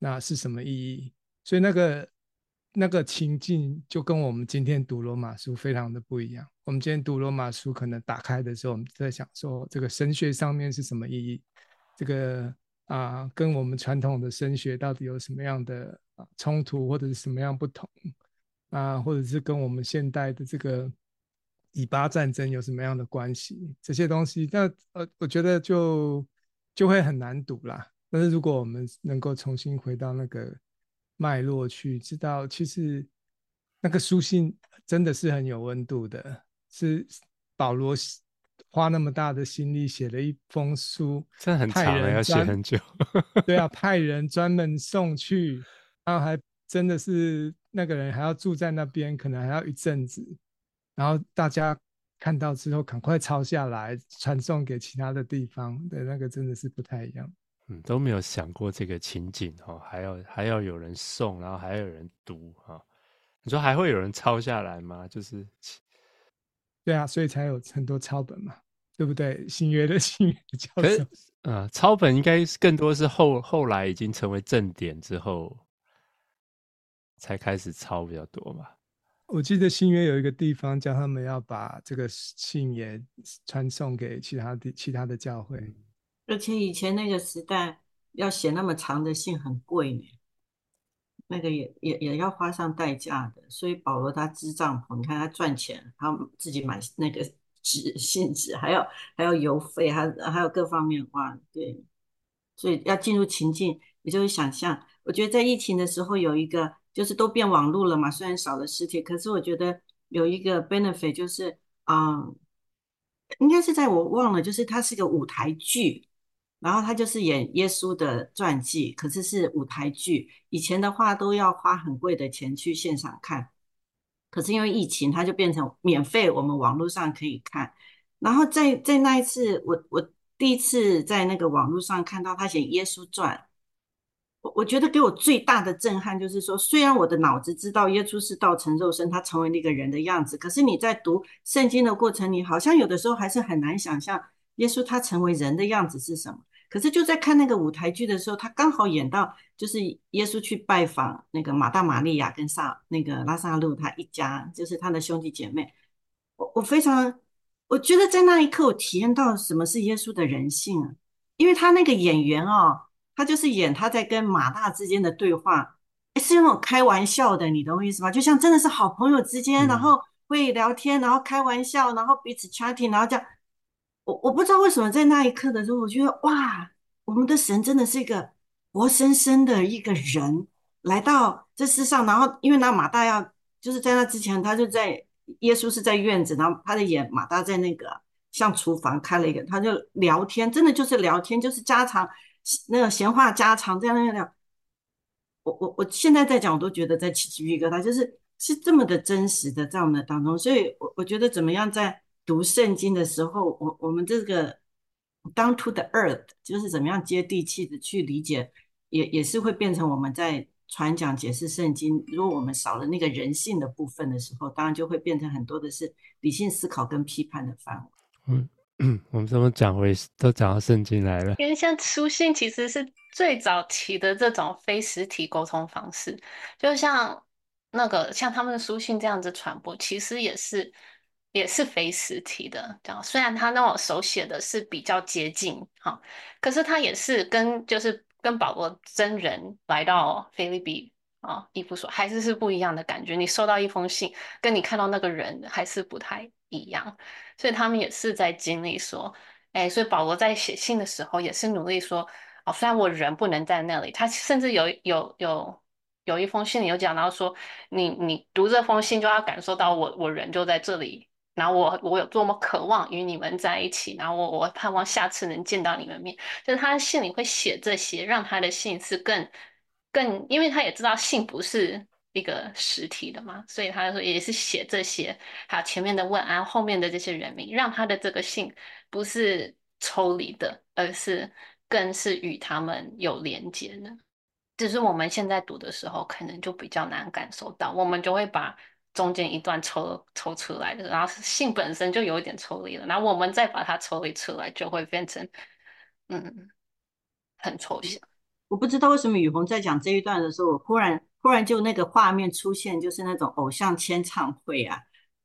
那是什么意义？所以那个那个情境就跟我们今天读罗马书非常的不一样。我们今天读罗马书，可能打开的时候，我们在想说这个神学上面是什么意义？这个啊，跟我们传统的神学到底有什么样的啊冲突，或者是什么样不同啊？或者是跟我们现代的这个。以巴战争有什么样的关系？这些东西，那呃，我觉得就就会很难读啦。但是如果我们能够重新回到那个脉络去，知道其实那个书信真的是很有温度的，是保罗花那么大的心力写了一封书，真的很长，要写很久。对啊，派人专门送去，然后还真的是那个人还要住在那边，可能还要一阵子。然后大家看到之后，赶快抄下来，传送给其他的地方。对，那个真的是不太一样。嗯，都没有想过这个情景哦，还要还要有人送，然后还要有人读哈。你说还会有人抄下来吗？就是，对啊，所以才有很多抄本嘛，对不对？新约的 新约教授，可是呃，抄本应该更多是后后来已经成为正典之后，才开始抄比较多吧。我记得新约有一个地方叫他们要把这个信也传送给其他的其他的教会，而且以前那个时代要写那么长的信很贵呢，那个也也也要花上代价的。所以保罗他支帐篷，你看他赚钱，他自己买那个 纸信纸，还要还要邮费，还还有各方面哇，对，所以要进入情境，也就是想象。我觉得在疫情的时候有一个。就是都变网络了嘛，虽然少了实体，可是我觉得有一个 benefit 就是，嗯，应该是在我忘了，就是它是个舞台剧，然后他就是演耶稣的传记，可是是舞台剧。以前的话都要花很贵的钱去现场看，可是因为疫情，它就变成免费，我们网络上可以看。然后在在那一次，我我第一次在那个网络上看到他写耶稣传。我我觉得给我最大的震撼就是说，虽然我的脑子知道耶稣是道成肉身，他成为那个人的样子，可是你在读圣经的过程，你好像有的时候还是很难想象耶稣他成为人的样子是什么。可是就在看那个舞台剧的时候，他刚好演到就是耶稣去拜访那个马大、玛利亚跟萨那个拉萨路他一家，就是他的兄弟姐妹。我我非常，我觉得在那一刻我体验到什么是耶稣的人性啊，因为他那个演员哦。他就是演他在跟马大之间的对话，是那种开玩笑的，你懂我意思吗？就像真的是好朋友之间，然后会聊天，然后开玩笑，然后彼此 chatting，然后这样。我我不知道为什么在那一刻的时候，我觉得哇，我们的神真的是一个活生生的一个人来到这世上，然后因为那马大要就是在那之前，他就在耶稣是在院子，然后他的眼马大在那个像厨房开了一个，他就聊天，真的就是聊天，就是家常。那个闲话家常这样那样，我我我现在在讲，我都觉得在起鸡皮疙瘩，就是是这么的真实的在我们的当中，所以我我觉得怎么样在读圣经的时候，我我们这个 down to the earth，就是怎么样接地气的去理解，也也是会变成我们在传讲解释圣经。如果我们少了那个人性的部分的时候，当然就会变成很多的是理性思考跟批判的范围。嗯。嗯，我们怎么讲回都讲到圣经来了？因为像书信其实是最早期的这种非实体沟通方式，就像那个像他们的书信这样子传播，其实也是也是非实体的。这样虽然他那种手写的是比较接近哈，可是他也是跟就是跟保罗真人来到菲律宾啊，伊夫所还是是不一样的感觉。你收到一封信，跟你看到那个人还是不太一样。所以他们也是在经历说，哎，所以保罗在写信的时候也是努力说，哦，虽然我人不能在那里，他甚至有有有有一封信里有讲到说，你你读这封信就要感受到我我人就在这里然后我我有多么渴望与你们在一起，然后我我盼望下次能见到你们面，就是他的信里会写这些，让他的信是更更，因为他也知道信不是一个实体的嘛，所以他说也是写这些，还有前面的问安，后面的这些人名，让他的这个信不是抽离的，而是更是与他们有连接的。只是我们现在读的时候，可能就比较难感受到，我们就会把。中间一段抽抽出来的，然后性本身就有一点抽离了，然后我们再把它抽离出来，就会变成嗯很抽象。我不知道为什么雨虹在讲这一段的时候，我忽然忽然就那个画面出现，就是那种偶像签唱会啊，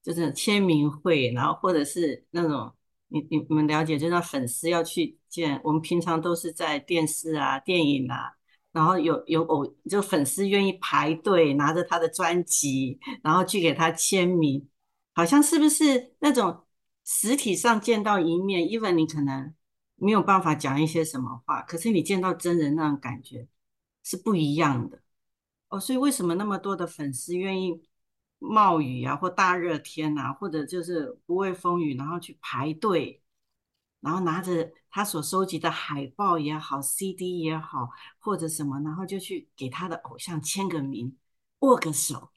就是签名会，然后或者是那种你你你们了解，就是粉丝要去见，我们平常都是在电视啊、电影啊。然后有有偶就粉丝愿意排队拿着他的专辑，然后去给他签名，好像是不是那种实体上见到一面，even 你可能没有办法讲一些什么话，可是你见到真人那种感觉是不一样的哦。所以为什么那么多的粉丝愿意冒雨啊，或大热天啊，或者就是不畏风雨，然后去排队？然后拿着他所收集的海报也好，CD 也好，或者什么，然后就去给他的偶像签个名，握个手，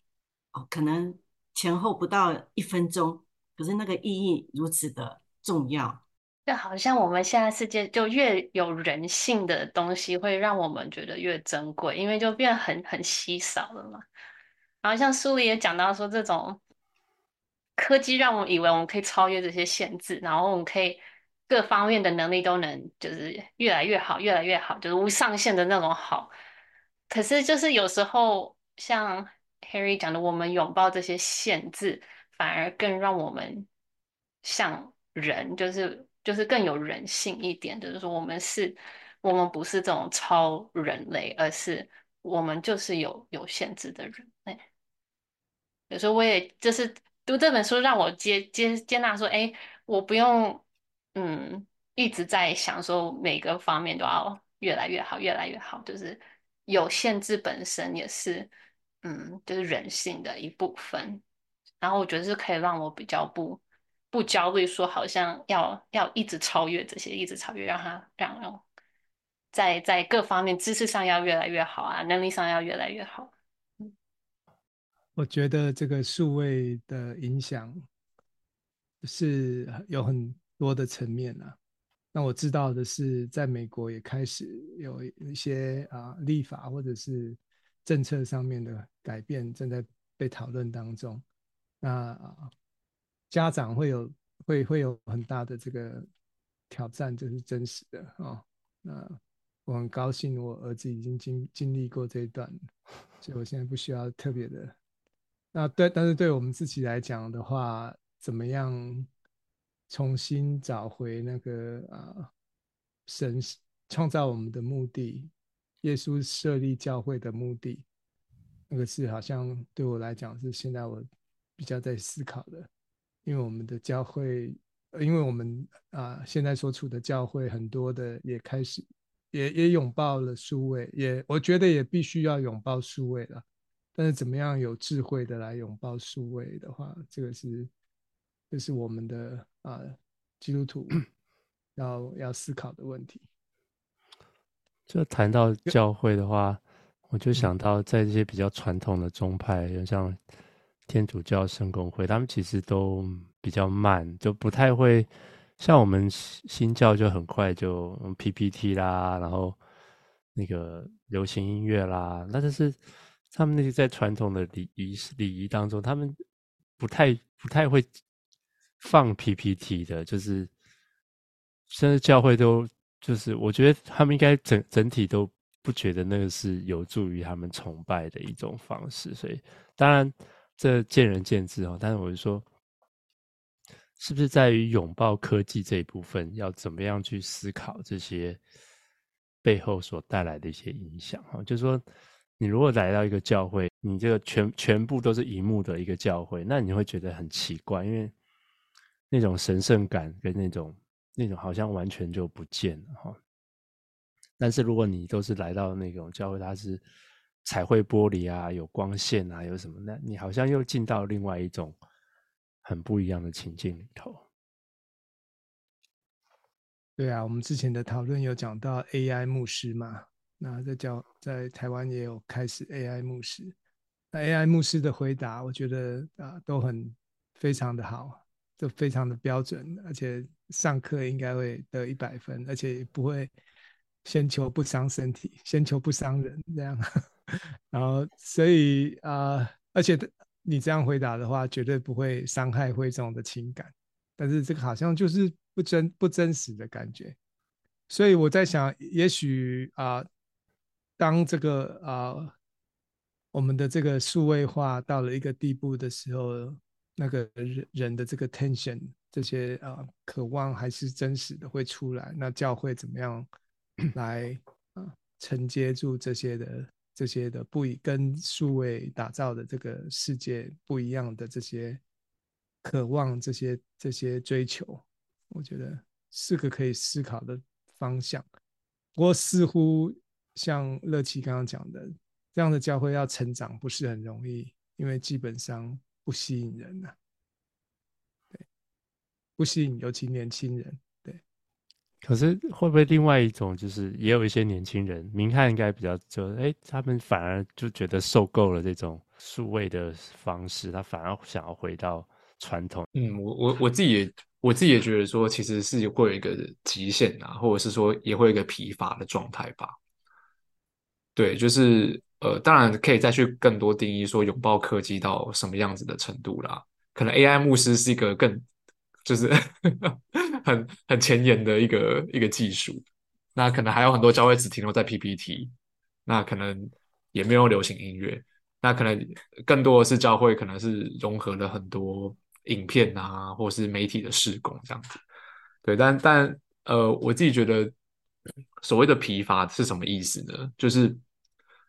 哦，可能前后不到一分钟，可是那个意义如此的重要。就好像我们现在世界就越有人性的东西，会让我们觉得越珍贵，因为就变很很稀少了嘛。然后像书里也讲到说，这种科技让我们以为我们可以超越这些限制，然后我们可以。各方面的能力都能就是越来越好，越来越好，就是无上限的那种好。可是就是有时候像 Harry 讲的，我们拥抱这些限制，反而更让我们像人，就是就是更有人性一点。就是说，我们是，我们不是这种超人类，而是我们就是有有限制的人类。有时候我也就是读这本书，让我接接接纳说，哎，我不用。嗯，一直在想说每个方面都要越来越好，越来越好。就是有限制本身也是，嗯，就是人性的一部分。然后我觉得是可以让我比较不不焦虑，说好像要要一直超越这些，一直超越，让他让让在在各方面知识上要越来越好啊，能力上要越来越好。我觉得这个数位的影响是有很。多的层面啊，那我知道的是，在美国也开始有一些啊立法或者是政策上面的改变正在被讨论当中。那，家长会有会会有很大的这个挑战，这是真实的啊、那我很高兴，我儿子已经经经历过这一段，所以我现在不需要特别的。那对，但是对我们自己来讲的话，怎么样？重新找回那个啊，神创造我们的目的，耶稣设立教会的目的，那个是好像对我来讲是现在我比较在思考的，因为我们的教会，因为我们啊现在所处的教会很多的也开始也也拥抱了数位，也我觉得也必须要拥抱数位了，但是怎么样有智慧的来拥抱数位的话，这个是。这是我们的啊，基督徒 要要思考的问题。就谈到教会的话，我就想到在这些比较传统的宗派，像天主教圣公会，他们其实都比较慢，就不太会像我们新教就很快就 PPT 啦，然后那个流行音乐啦，那就是他们那些在传统的礼仪礼仪当中，他们不太不太会。放 PPT 的，就是甚至教会都就是，我觉得他们应该整整体都不觉得那个是有助于他们崇拜的一种方式，所以当然这见仁见智哦。但是我就说，是不是在于拥抱科技这一部分，要怎么样去思考这些背后所带来的一些影响？哈，就是说，你如果来到一个教会，你这个全全部都是荧幕的一个教会，那你会觉得很奇怪，因为。那种神圣感跟那种那种好像完全就不见了哈。但是如果你都是来到那种教会，它是彩绘玻璃啊，有光线啊，有什么？那你好像又进到另外一种很不一样的情境里头。对啊，我们之前的讨论有讲到 AI 牧师嘛，那在教在台湾也有开始 AI 牧师。那 AI 牧师的回答，我觉得啊都很非常的好，都非常的标准，而且上课应该会得一百分，而且不会先求不伤身体，先求不伤人这样。然后所以啊，而且你这样回答的话，绝对不会伤害会众的情感。但是这个好像就是。不真不真实的感觉，所以我在想，也许啊、呃，当这个啊、我们的这个数位化到了一个地步的时候，那个人人的这个 tension，这些啊、渴望还是真实的会出来。那教会怎么样来啊、承接住这些的这些的不一跟数位打造的这个世界不一样的这些渴望，这些这些追求。我觉得是个可以思考的方向，不过似乎像乐琪刚刚讲的，这样的教会要成长不是很容易，因为基本上不吸引人呐、啊，对，不吸引，尤其年轻人，对。可是会不会另外一种，就是也有一些年轻人，明翰应该比较就，哎，他们反而就觉得受够了这种数位的方式，他反而想要回到传统。嗯，我我我自己也。我自己也觉得说，其实是会有一个极限啊，或者是说也会有一个疲乏的状态吧。对，就是呃，当然可以再去更多定义说拥抱科技到什么样子的程度啦。可能 AI 牧师是一个更就是 很很前沿的一个一个技术。那可能还有很多教会只停留在 PPT，那可能也没有流行音乐。那可能更多的是教会可能是融合了很多。影片啊，或是媒体的施工这样子，对，但但呃，我自己觉得所谓的疲乏是什么意思呢？就是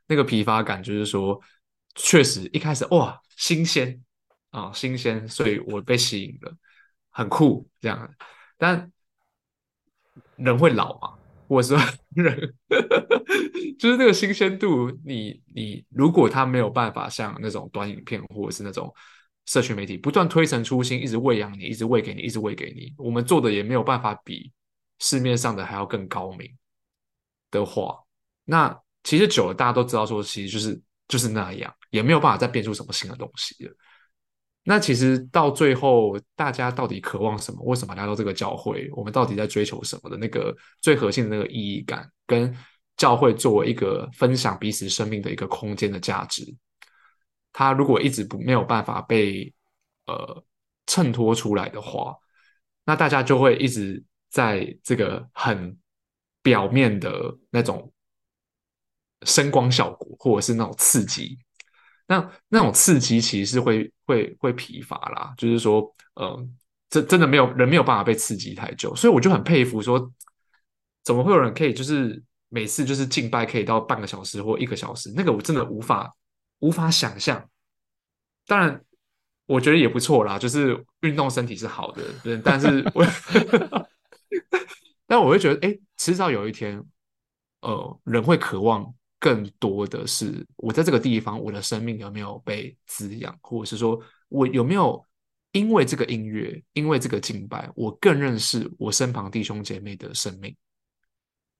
那个疲乏感，就是说，确实一开始哇，新鲜啊，新鲜，所以我被吸引了，很酷这样。但人会老嘛，我说人 就是那个新鲜度，你你如果他没有办法像那种短影片，或者是那种。社群媒体不断推陈出新，一直喂养你，一直喂给你，一直喂给你。我们做的也没有办法比市面上的还要更高明的话，那其实久了，大家都知道说，其实就是就是那样，也没有办法再变出什么新的东西了。那其实到最后，大家到底渴望什么？为什么来到这个教会？我们到底在追求什么的那个最核心的那个意义感，跟教会作为一个分享彼此生命的一个空间的价值。他如果一直不没有办法被呃衬托出来的话，那大家就会一直在这个很表面的那种声光效果，或者是那种刺激，那那种刺激其实是会会会疲乏啦。就是说，呃，真真的没有人没有办法被刺激太久，所以我就很佩服说，怎么会有人可以就是每次就是敬拜可以到半个小时或一个小时，那个我真的无法。无法想象，当然，我觉得也不错啦，就是运动身体是好的，对，但是我，但我会觉得，哎，迟早有一天，呃，人会渴望更多的是，我在这个地方，我的生命有没有被滋养，或者是说我有没有因为这个音乐，因为这个敬拜，我更认识我身旁弟兄姐妹的生命，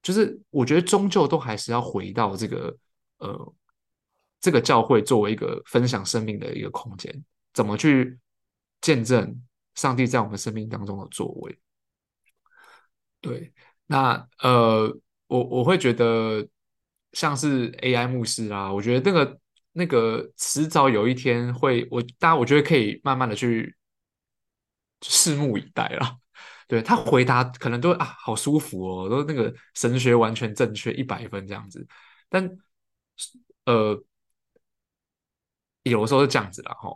就是我觉得终究都还是要回到这个，呃。这个教会作为一个分享生命的一个空间，怎么去见证上帝在我们生命当中的作为？对，那呃，我我会觉得像是 AI 牧师啊，我觉得那个那个迟早有一天会，我大家我觉得可以慢慢的去拭目以待啦。对，他回答可能都啊好舒服哦，都那个神学完全正确一百分这样子，但呃。有的时候是这样子的哈，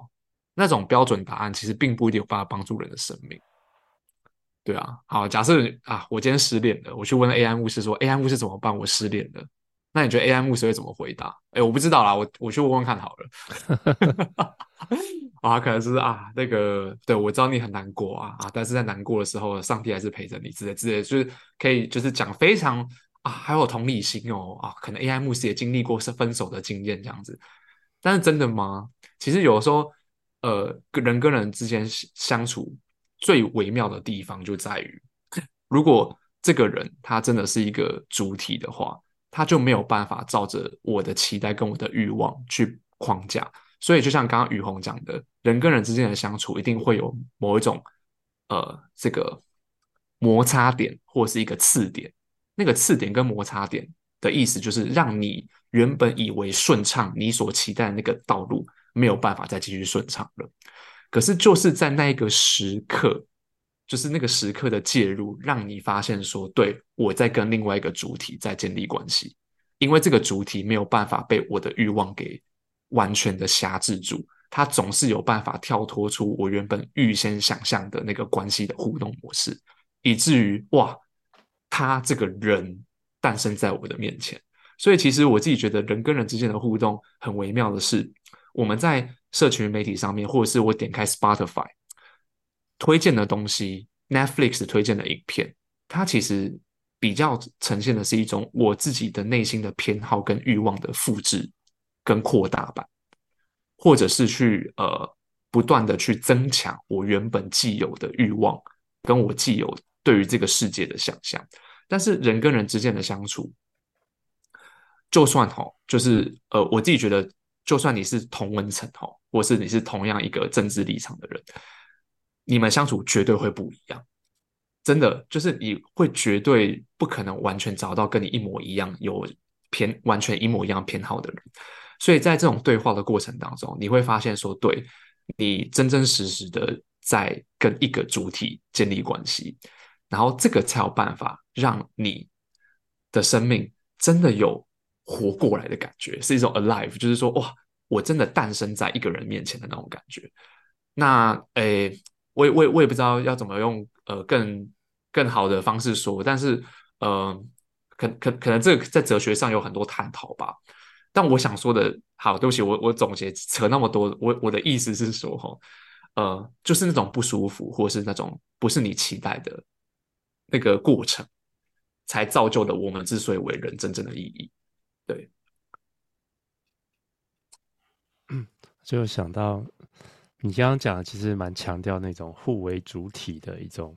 那种标准答案其实并不一定有办法帮助人的生命。对啊，好，假设啊，我今天失恋了，我去问 AI 牧师说，AI 牧师怎么办？我失恋了，那你觉得 AI 牧师会怎么回答？哎，我不知道啦，我我去问问看好了。啊，可能是啊，那个，对，我知道你很难过啊啊，但是在难过的时候，上帝还是陪着你之类之类，就是可以就是讲非常啊，还有同理心哦啊，可能 AI 牧师也经历过是分手的经验这样子。但是真的吗？其实有的时候呃，人跟人之间相处最微妙的地方就在于，如果这个人他真的是一个主体的话，他就没有办法照着我的期待跟我的欲望去框架。所以，就像刚刚雨虹讲的，人跟人之间的相处一定会有某一种呃这个摩擦点或是一个刺点。那个刺点跟摩擦点的意思，就是让你原本以为顺畅、你所期待的那个道路没有办法再继续顺畅了。可是就是在那一个时刻，就是那个时刻的介入，让你发现说，对，我在跟另外一个主体在建立关系，因为这个主体没有办法被我的欲望给完全的辖制住，他总是有办法跳脱出我原本预先想象的那个关系的互动模式，以至于哇。他这个人诞生在我的面前，所以其实我自己觉得人跟人之间的互动很微妙的是，我们在社群媒体上面，或者是我点开 Spotify 推荐的东西，Netflix 推荐的影片，它其实比较呈现的是一种我自己的内心的偏好跟欲望的复制跟扩大版，或者是去呃不断的去增强我原本既有的欲望跟我既有。对于这个世界的想象，但是人跟人之间的相处，就算哈，就是呃，我自己觉得，就算你是同温层哈，或是你是同样一个政治立场的人，你们相处绝对会不一样。真的，就是你会绝对不可能完全找到跟你一模一样有偏完全一模一样偏好的人。所以在这种对话的过程当中，你会发现说，对，你真真实实的在跟一个主体建立关系。然后这个才有办法让你的生命真的有活过来的感觉，是一种 alive，就是说哇，我真的诞生在一个人面前的那种感觉。那诶，我也我也我也不知道要怎么用呃更更好的方式说，但是呃，可可可能这个在哲学上有很多探讨吧。但我想说的，好，对不起，我我总结扯那么多，我我的意思是说哈，呃，就是那种不舒服，或是那种不是你期待的。那个过程，才造就了我们之所以为人真正的意义。对，就想到你刚刚讲的，其实蛮强调那种互为主体的一种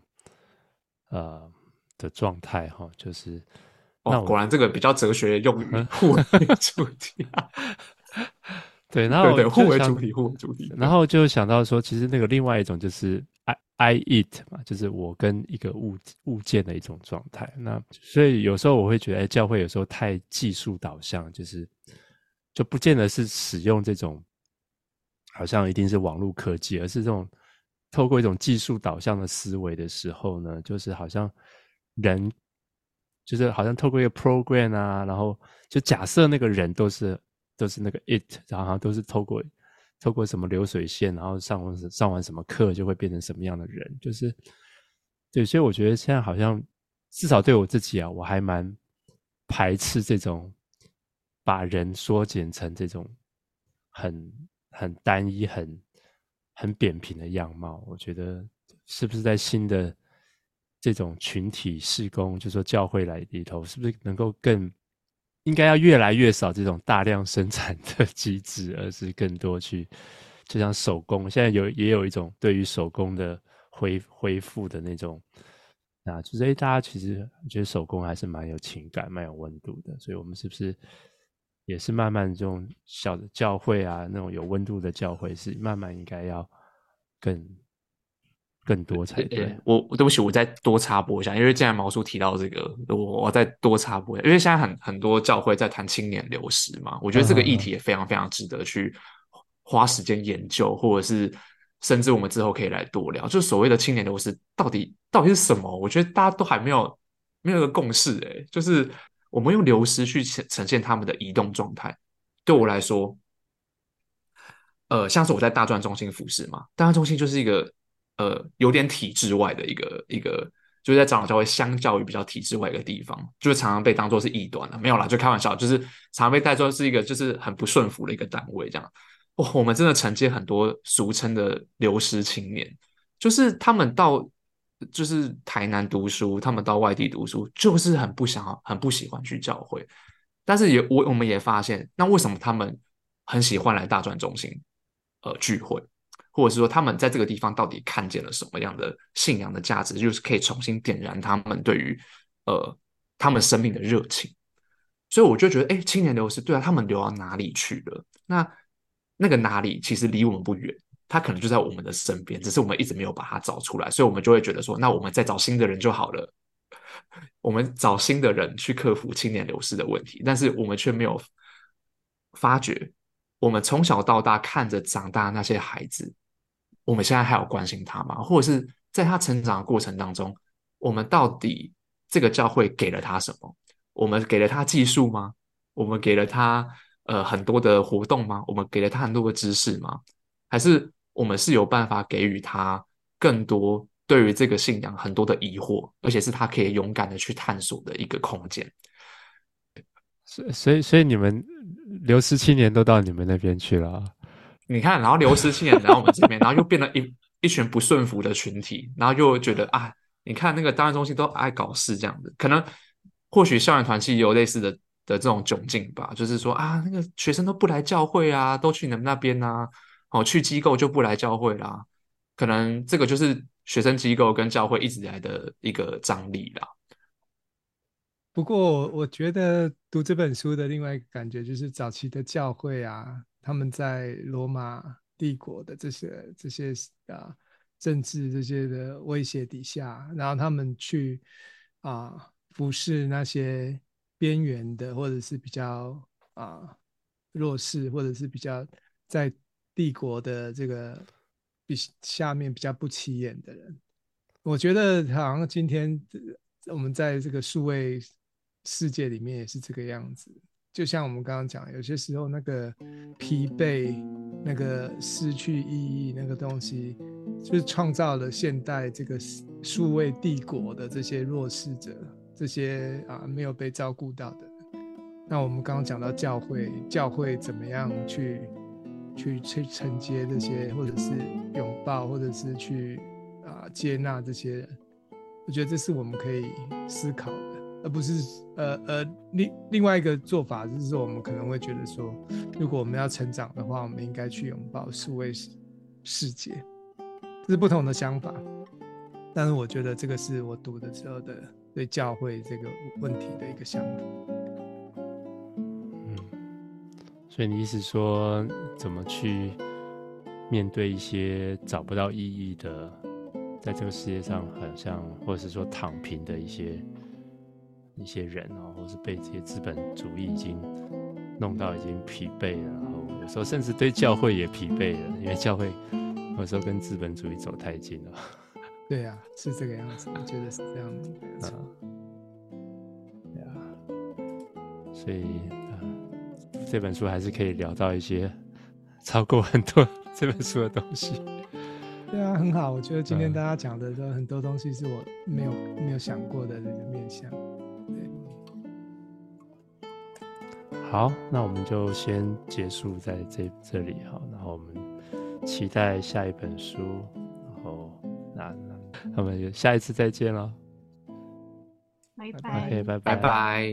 呃的状态哈，就是哦，果然这个比较哲学用语，互为主体。对，然后对，对，互为主体，互为主体。然后就想到说，其实那个另外一种就是 I。I it 嘛，就是我跟一个物物件的一种状态。那所以有时候我会觉得，哎，教会有时候太技术导向，就是就不见得是使用这种好像一定是网络科技，而是这种透过一种技术导向的思维的时候呢，就是好像人就是好像透过一个 program 啊，然后就假设那个人都是都是那个 it，然后都是透过。透过什么流水线，然后上完上完什么课，就会变成什么样的人？就是对，所以我觉得现在好像至少对我自己啊，我还蛮排斥这种把人缩减成这种很很单一、很很扁平的样貌。我觉得是不是在新的这种群体事工，就是说教会来里头，是不是能够更？应该要越来越少这种大量生产的机制，而是更多去，就像手工，现在有也有一种对于手工的恢恢复的那种，啊，就是大家其实觉得手工还是蛮有情感、蛮有温度的，所以我们是不是也是慢慢这种小的教会啊，那种有温度的教会，是慢慢应该要更。更多才对，对。我对不起，我再多插播一下，因为既然毛叔提到这个，我我再多插播一下，因为现在很很多教会在谈青年流失嘛，我觉得这个议题也非常非常值得去花时间研究，或者是甚至我们之后可以来多聊，就是所谓的青年流失到底到底是什么？我觉得大家都还没有没有一个共识，诶，就是我们用流失去呈呈现他们的移动状态。对我来说，呃，像是我在大专中心服侍嘛，大专中心就是一个。呃，有点体制外的一个一个，就是在长老教会相较于比较体制外一个地方，就是常常被当作是异端了。没有啦，就开玩笑，就是常常被带作是一个就是很不顺服的一个单位这样。哇、哦，我们真的承接很多俗称的流失青年，就是他们到就是台南读书，他们到外地读书，就是很不想，很不喜欢去教会。但是也我我们也发现，那为什么他们很喜欢来大专中心呃聚会？或者是说他们在这个地方到底看见了什么样的信仰的价值，就是可以重新点燃他们对于呃他们生命的热情。所以我就觉得，哎，青年流失，对啊，他们流到哪里去了？那那个哪里其实离我们不远，他可能就在我们的身边，只是我们一直没有把它找出来，所以我们就会觉得说，那我们再找新的人就好了。我们找新的人去克服青年流失的问题，但是我们却没有发觉，我们从小到大看着长大那些孩子，我们现在还有关心他吗？或者是在他成长的过程当中，我们到底这个教会给了他什么？我们给了他技术吗？我们给了他呃很多的活动吗？我们给了他很多的知识吗？还是我们是有办法给予他更多？对于这个信仰很多的疑惑，而且是他可以勇敢的去探索的一个空间。所以，所以，所以你们流失七年都到你们那边去了。你看，然后流失七年来我们这边，然后又变了一一群不顺服的群体，然后又觉得啊，你看那个档案中心都爱搞事这样子，可能或许校园团契也有类似的的这种窘境吧，就是说啊，那个学生都不来教会啊，都去你们那边啊，哦，去机构就不来教会啦，可能这个就是。学生机构跟教会一直以来的一个张力啦。不过，我觉得读这本书的另外一个感觉就是，早期的教会啊，他们在罗马帝国的这些这些啊政治这些的威胁底下，然后他们去啊服侍那些边缘的，或者是比较啊弱势，或者是比较在帝国的这个。比下面比较不起眼的人，我觉得好像今天我们在这个数位世界里面也是这个样子。就像我们刚刚讲，有些时候那个疲惫、那个失去意义、那个东西，就是创造了现代这个数位帝国的这些弱势者，这些啊没有被照顾到的。那我们刚刚讲到教会，教会怎么样去？去去承接这些，或者是拥抱，或者是去啊、接纳这些人，我觉得这是我们可以思考的，而不是呃呃另另外一个做法就是说，我们可能会觉得说，如果我们要成长的话，我们应该去拥抱数位世界，这是不同的想法。但是我觉得这个是我读的时候的对教会这个问题的一个想法。所以你意思说，怎么去面对一些找不到意义的，在这个世界上好像，或者是说躺平的一些一些人哦，或是被这些资本主义已经弄到已经疲惫了，然后有时候甚至对教会也疲惫了，因为教会有时候跟资本主义走太近了。对呀、啊，是这个样子，我觉得是这样子，没错。对啊，所以。这本书还是可以聊到一些超过很多 这本书的东西。对啊，很好。我觉得今天大家讲的都很多东西是我没有没有想过的这个面向。对。好，那我们就先结束在这这里哈，然后我们期待下一本书，然后那那我们就下一次再见了。拜拜。OK，拜拜拜。